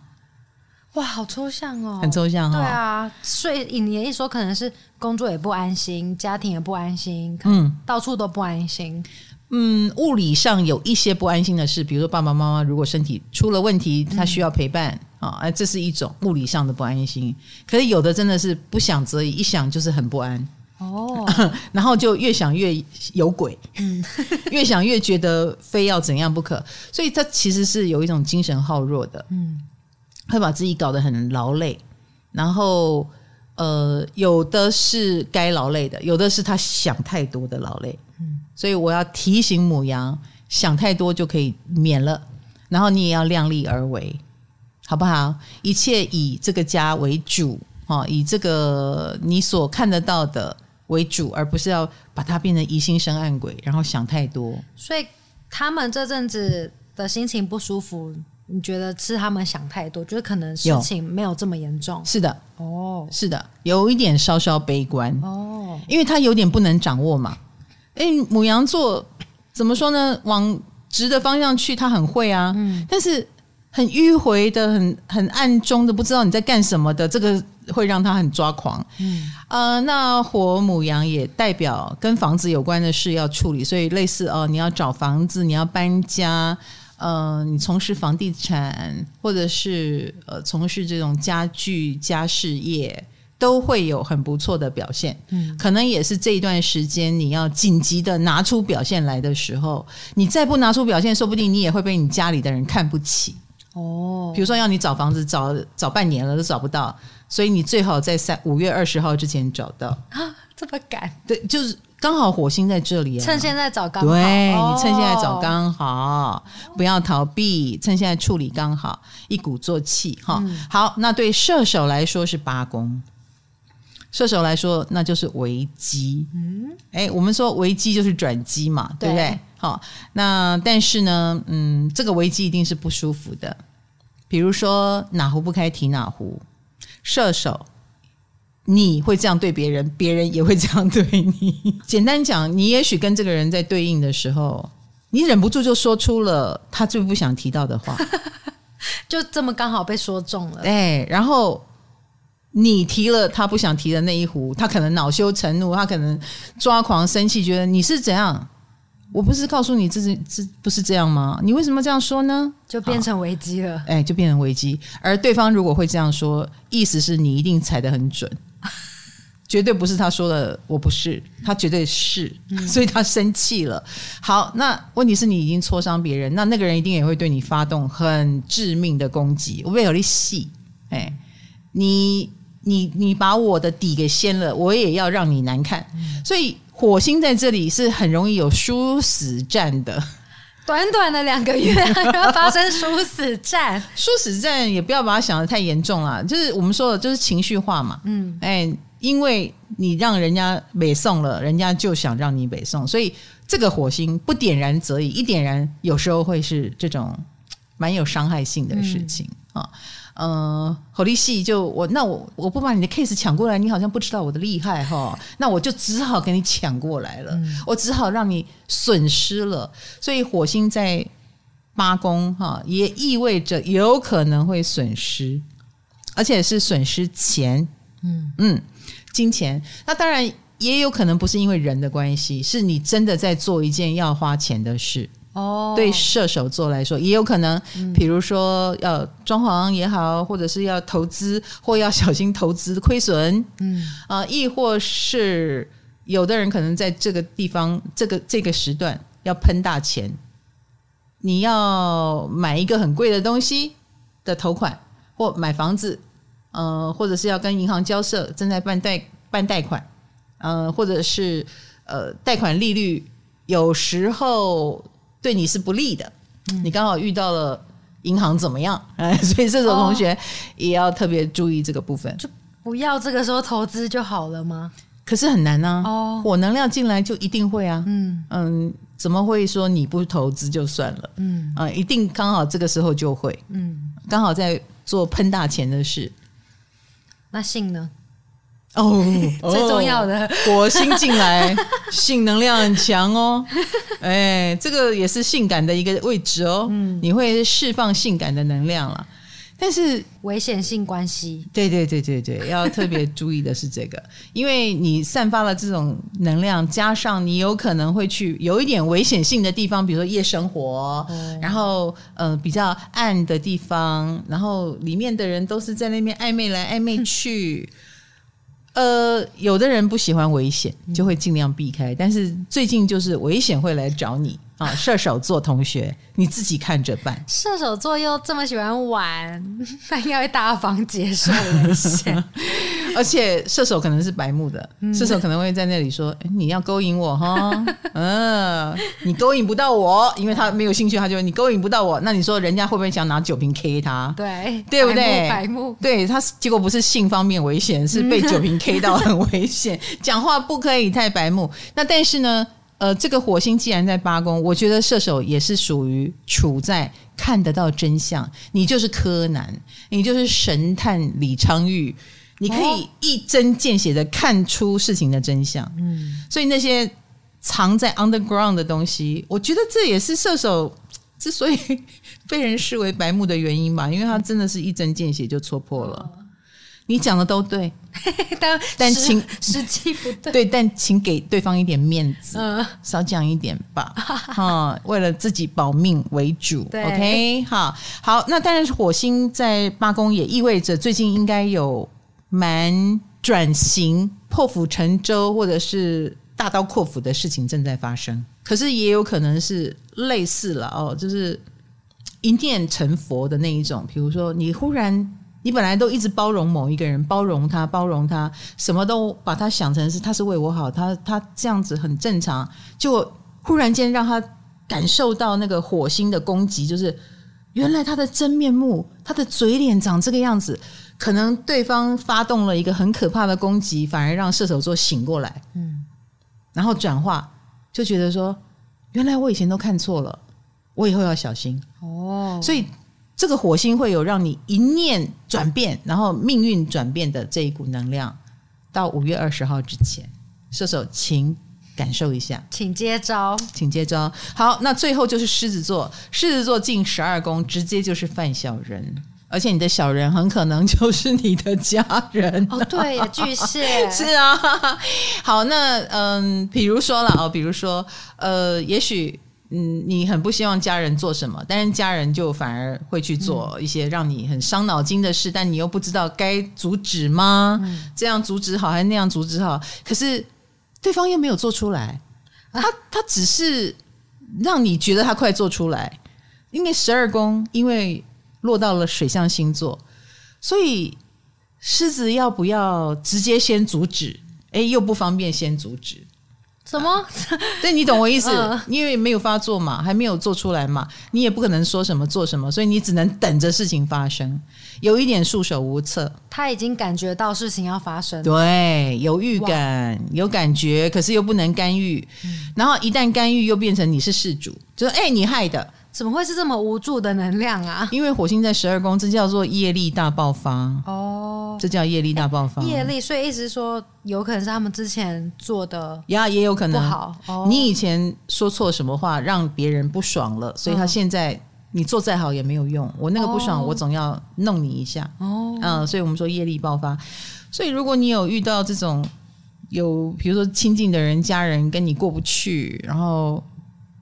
哇，好抽象哦，很抽象哈、哦。对啊，所以你一说，可能是工作也不安心，家庭也不安心，嗯，到处都不安心。嗯，物理上有一些不安心的事，比如说爸爸妈妈如果身体出了问题，他需要陪伴啊，哎、嗯，这是一种物理上的不安心。可是有的真的是不想则已，一想就是很不安。哦，然后就越想越有鬼，嗯，越想越觉得非要怎样不可，所以他其实是有一种精神耗弱的，嗯，会把自己搞得很劳累，然后呃，有的是该劳累的，有的是他想太多的劳累。所以我要提醒母羊，想太多就可以免了，然后你也要量力而为，好不好？一切以这个家为主，哦，以这个你所看得到的为主，而不是要把它变成疑心生暗鬼，然后想太多。所以他们这阵子的心情不舒服，你觉得是他们想太多？觉得可能事情没有这么严重？是的，哦，是的，有一点稍稍悲观哦，因为他有点不能掌握嘛。哎，母羊座怎么说呢？往直的方向去，他很会啊。嗯，但是很迂回的、很很暗中的，不知道你在干什么的，这个会让他很抓狂。嗯，呃，那火母羊也代表跟房子有关的事要处理，所以类似哦，你要找房子，你要搬家，呃，你从事房地产，或者是呃，从事这种家具家事业。都会有很不错的表现，嗯，可能也是这一段时间你要紧急的拿出表现来的时候，你再不拿出表现，说不定你也会被你家里的人看不起哦。比如说要你找房子，找找半年了都找不到，所以你最好在三五月二十号之前找到啊，这么赶？对，就是刚好火星在这里啊，趁现在找刚好，对，你趁现在找刚好，不要逃避，趁现在处理刚好，一鼓作气哈。嗯、好，那对射手来说是八宫。射手来说，那就是危机。嗯，哎，我们说危机就是转机嘛，对，不对？好，那但是呢，嗯，这个危机一定是不舒服的。比如说哪壶不开提哪壶，射手，你会这样对别人，别人也会这样对你。简单讲，你也许跟这个人在对应的时候，你忍不住就说出了他最不想提到的话，就这么刚好被说中了。哎，然后。你提了他不想提的那一壶，他可能恼羞成怒，他可能抓狂生气，觉得你是怎样？我不是告诉你这是这不是这样吗？你为什么这样说呢？就变成危机了。哎，就变成危机。而对方如果会这样说，意思是你一定踩得很准，绝对不是他说的。我不是，他绝对是，所以他生气了。好，那问题是你已经戳伤别人，那那个人一定也会对你发动很致命的攻击。我有力戏，哎，你你你把我的底给掀了，我也要让你难看，所以。火星在这里是很容易有殊死战的，短短的两个月要发生殊死战，殊死战也不要把它想的太严重了，就是我们说的，就是情绪化嘛。嗯，哎，因为你让人家北宋了，人家就想让你北宋，所以这个火星不点燃则已，一点燃有时候会是这种蛮有伤害性的事情啊。嗯嗯，好利息就我那我我不把你的 case 抢过来，你好像不知道我的厉害哈，那我就只好给你抢过来了，嗯、我只好让你损失了。所以火星在八宫哈，也意味着有可能会损失，而且是损失钱，嗯嗯，金钱。那当然也有可能不是因为人的关系，是你真的在做一件要花钱的事。哦，对射手座来说，也有可能，比如说要装潢也好，或者是要投资，或要小心投资亏损，嗯。啊，亦或是有的人可能在这个地方，这个这个时段要喷大钱，你要买一个很贵的东西的头款，或买房子，呃，或者是要跟银行交涉，正在办贷办贷款，呃，或者是呃贷款利率有时候。对你是不利的，嗯、你刚好遇到了银行怎么样？哎，所以这种同学也要特别注意这个部分。就不要这个时候投资就好了吗？可是很难啊！哦，火能量进来就一定会啊。嗯嗯，怎么会说你不投资就算了？嗯啊，一定刚好这个时候就会。嗯，刚好在做喷大钱的事。那性呢？哦，最重要的火星进来，性能量很强哦。哎，这个也是性感的一个位置哦。嗯，你会释放性感的能量了，但是危险性关系，对对对对对，要特别注意的是这个，因为你散发了这种能量，加上你有可能会去有一点危险性的地方，比如说夜生活，嗯、然后呃比较暗的地方，然后里面的人都是在那边暧昧来暧昧去。嗯呃，有的人不喜欢危险，就会尽量避开。但是最近就是危险会来找你啊，射手座同学，你自己看着办。射手座又这么喜欢玩，那应该会大方接受危险。而且射手可能是白目的，射手可能会在那里说：“你要勾引我哈，嗯，你勾引不到我，因为他没有兴趣，他就你勾引不到我。那你说人家会不会想拿酒瓶 K 他？对，对不对？白目，对他结果不是性方面危险，是被酒瓶 K 到很危险。讲话不可以太白目。那但是呢，呃，这个火星既然在八宫，我觉得射手也是属于处在看得到真相，你就是柯南，你就是神探李昌钰。你可以一针见血的看出事情的真相，嗯，所以那些藏在 underground 的东西，我觉得这也是射手 之所以被人视为白目的原因吧，因为他真的是一针见血就戳破了。你讲的都对，但但请 时机不对，对，但请给对方一点面子，嗯，少讲一点吧，哈，为了自己保命为主，OK，好，好，那当然是火星在八宫，也意味着最近应该有。蛮转型、破釜沉舟，或者是大刀阔斧的事情正在发生，可是也有可能是类似了哦，就是一念成佛的那一种。比如说，你忽然，你本来都一直包容某一个人，包容他，包容他，什么都把他想成是他是为我好，他他这样子很正常，就忽然间让他感受到那个火星的攻击，就是原来他的真面目，他的嘴脸长这个样子。可能对方发动了一个很可怕的攻击，反而让射手座醒过来，嗯，然后转化，就觉得说，原来我以前都看错了，我以后要小心哦。所以这个火星会有让你一念转变，然后命运转变的这一股能量，到五月二十号之前，射手请感受一下，请接招，请接招。好，那最后就是狮子座，狮子座进十二宫，直接就是犯小人。而且你的小人很可能就是你的家人哦，对，巨蟹 是啊。好，那嗯，比如说了哦，比如说呃，也许嗯，你很不希望家人做什么，但是家人就反而会去做一些让你很伤脑筋的事，嗯、但你又不知道该阻止吗？嗯、这样阻止好还是那样阻止好？可是对方又没有做出来，他他只是让你觉得他快做出来，因为十二宫因为。落到了水象星座，所以狮子要不要直接先阻止？哎，又不方便先阻止。什么？对，你懂我意思？呃、因为没有发作嘛，还没有做出来嘛，你也不可能说什么做什么，所以你只能等着事情发生，有一点束手无策。他已经感觉到事情要发生，对，有预感，有感觉，可是又不能干预。嗯、然后一旦干预，又变成你是事主，就是哎，你害的。怎么会是这么无助的能量啊？因为火星在十二宫，这叫做业力大爆发哦，这叫业力大爆发。业力，所以意思是说，有可能是他们之前做的呀，也有可能不好。哦、你以前说错什么话，让别人不爽了，所以他现在你做再好也没有用。我那个不爽，哦、我总要弄你一下哦。嗯，所以我们说业力爆发。所以如果你有遇到这种有，比如说亲近的人、家人跟你过不去，然后。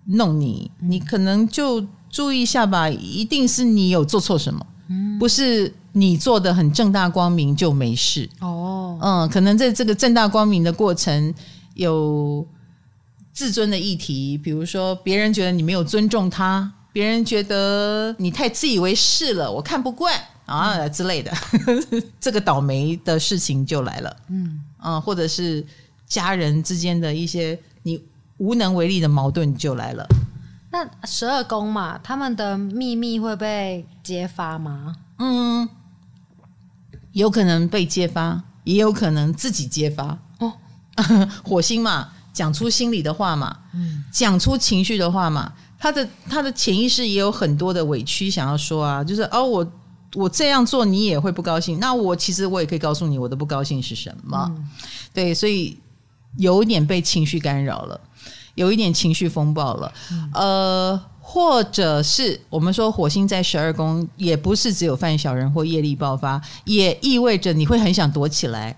弄你，你可能就注意一下吧。一定是你有做错什么，嗯、不是你做的很正大光明就没事哦。嗯，可能在这个正大光明的过程有自尊的议题，比如说别人觉得你没有尊重他，别人觉得你太自以为是了，我看不惯啊、嗯、之类的，这个倒霉的事情就来了。嗯嗯，或者是家人之间的一些你。无能为力的矛盾就来了。那十二宫嘛，他们的秘密会被揭发吗？嗯，有可能被揭发，也有可能自己揭发。哦，火星嘛，讲出心里的话嘛，嗯，讲出情绪的话嘛，他的他的潜意识也有很多的委屈想要说啊，就是哦，我我这样做你也会不高兴，那我其实我也可以告诉你我的不高兴是什么。嗯、对，所以有一点被情绪干扰了。有一点情绪风暴了，嗯、呃，或者是我们说火星在十二宫，也不是只有犯小人或业力爆发，也意味着你会很想躲起来，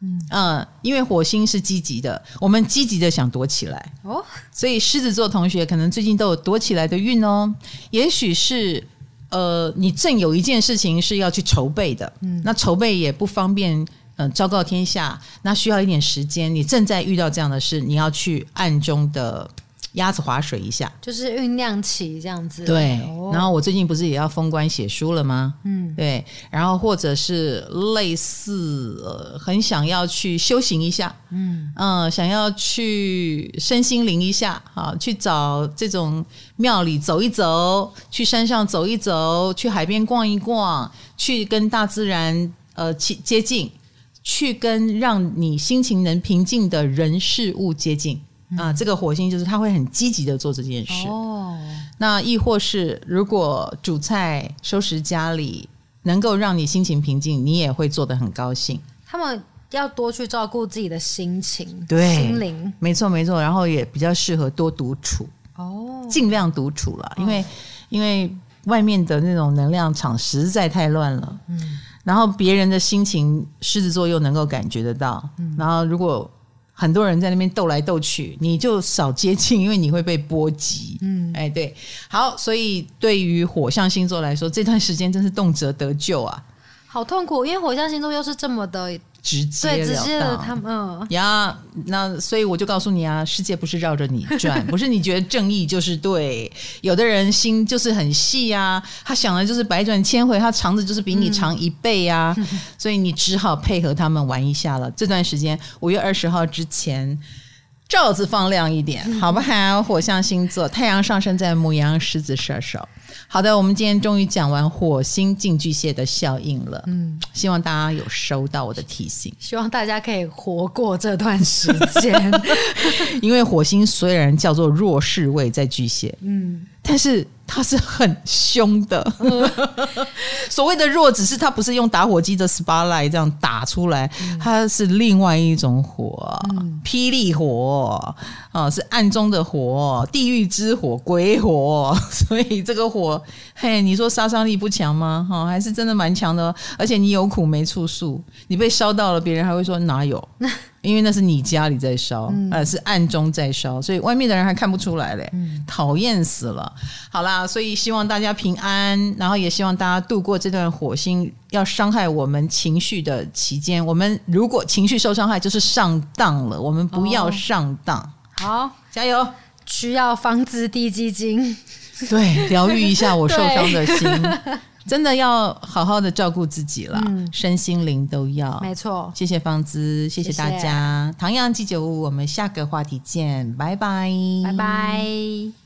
嗯。嗯、呃，因为火星是积极的，我们积极的想躲起来。哦，所以狮子座同学可能最近都有躲起来的运哦，也许是呃，你正有一件事情是要去筹备的，嗯，那筹备也不方便。嗯，昭告天下，那需要一点时间。你正在遇到这样的事，你要去暗中的鸭子划水一下，就是酝酿起这样子。对，哦、然后我最近不是也要封关写书了吗？嗯，对，然后或者是类似、呃、很想要去修行一下，嗯嗯，想要去身心灵一下，啊，去找这种庙里走一走，去山上走一走，去海边逛一逛，去跟大自然呃接近。去跟让你心情能平静的人事物接近、嗯、啊，这个火星就是他会很积极的做这件事。哦，那亦或是如果煮菜、收拾家里能够让你心情平静，你也会做得很高兴。他们要多去照顾自己的心情、对心灵，没错没错。然后也比较适合多独处哦，尽量独处了，因为、哦、因为外面的那种能量场实在太乱了。嗯。然后别人的心情，狮子座又能够感觉得到。嗯、然后如果很多人在那边斗来斗去，你就少接近，因为你会被波及。嗯，哎，对，好，所以对于火象星座来说，这段时间真是动辄得救啊，好痛苦，因为火象星座又是这么的。直接对，直接的他们嗯。呀，那所以我就告诉你啊，世界不是绕着你转，不是你觉得正义就是对，有的人心就是很细呀、啊，他想的就是百转千回，他肠子就是比你长一倍呀、啊，嗯、所以你只好配合他们玩一下了。这段时间五月二十号之前，罩子放亮一点，好不好？火象星座，太阳上升在母羊、狮子、射手。好的，我们今天终于讲完火星进巨蟹的效应了。嗯，希望大家有收到我的提醒，希望大家可以活过这段时间。因为火星虽然叫做弱势位在巨蟹，嗯，但是他是很凶的。所谓的弱，只是他不是用打火机的 spotlight 这样打出来，他是另外一种火，霹雳火啊，是暗中的火，地狱之火，鬼火。所以这个火，嘿，你说杀伤力不强吗？哈，还是真的蛮强的。而且你有苦没处诉，你被烧到了，别人还会说哪有？因为那是你家里在烧，嗯、呃，是暗中在烧，所以外面的人还看不出来嘞，讨厌、嗯、死了。好啦，所以希望大家平安，然后也希望大家度过这段火星要伤害我们情绪的期间。我们如果情绪受伤害，就是上当了，我们不要上当。哦、好，加油！需要方知滴鸡精，对，疗愈一下我受伤的心。真的要好好的照顾自己了，嗯、身心灵都要。没错，谢谢芳姿，谢谢大家。谢谢唐阳鸡酒屋，我们下个话题见，拜拜，拜拜。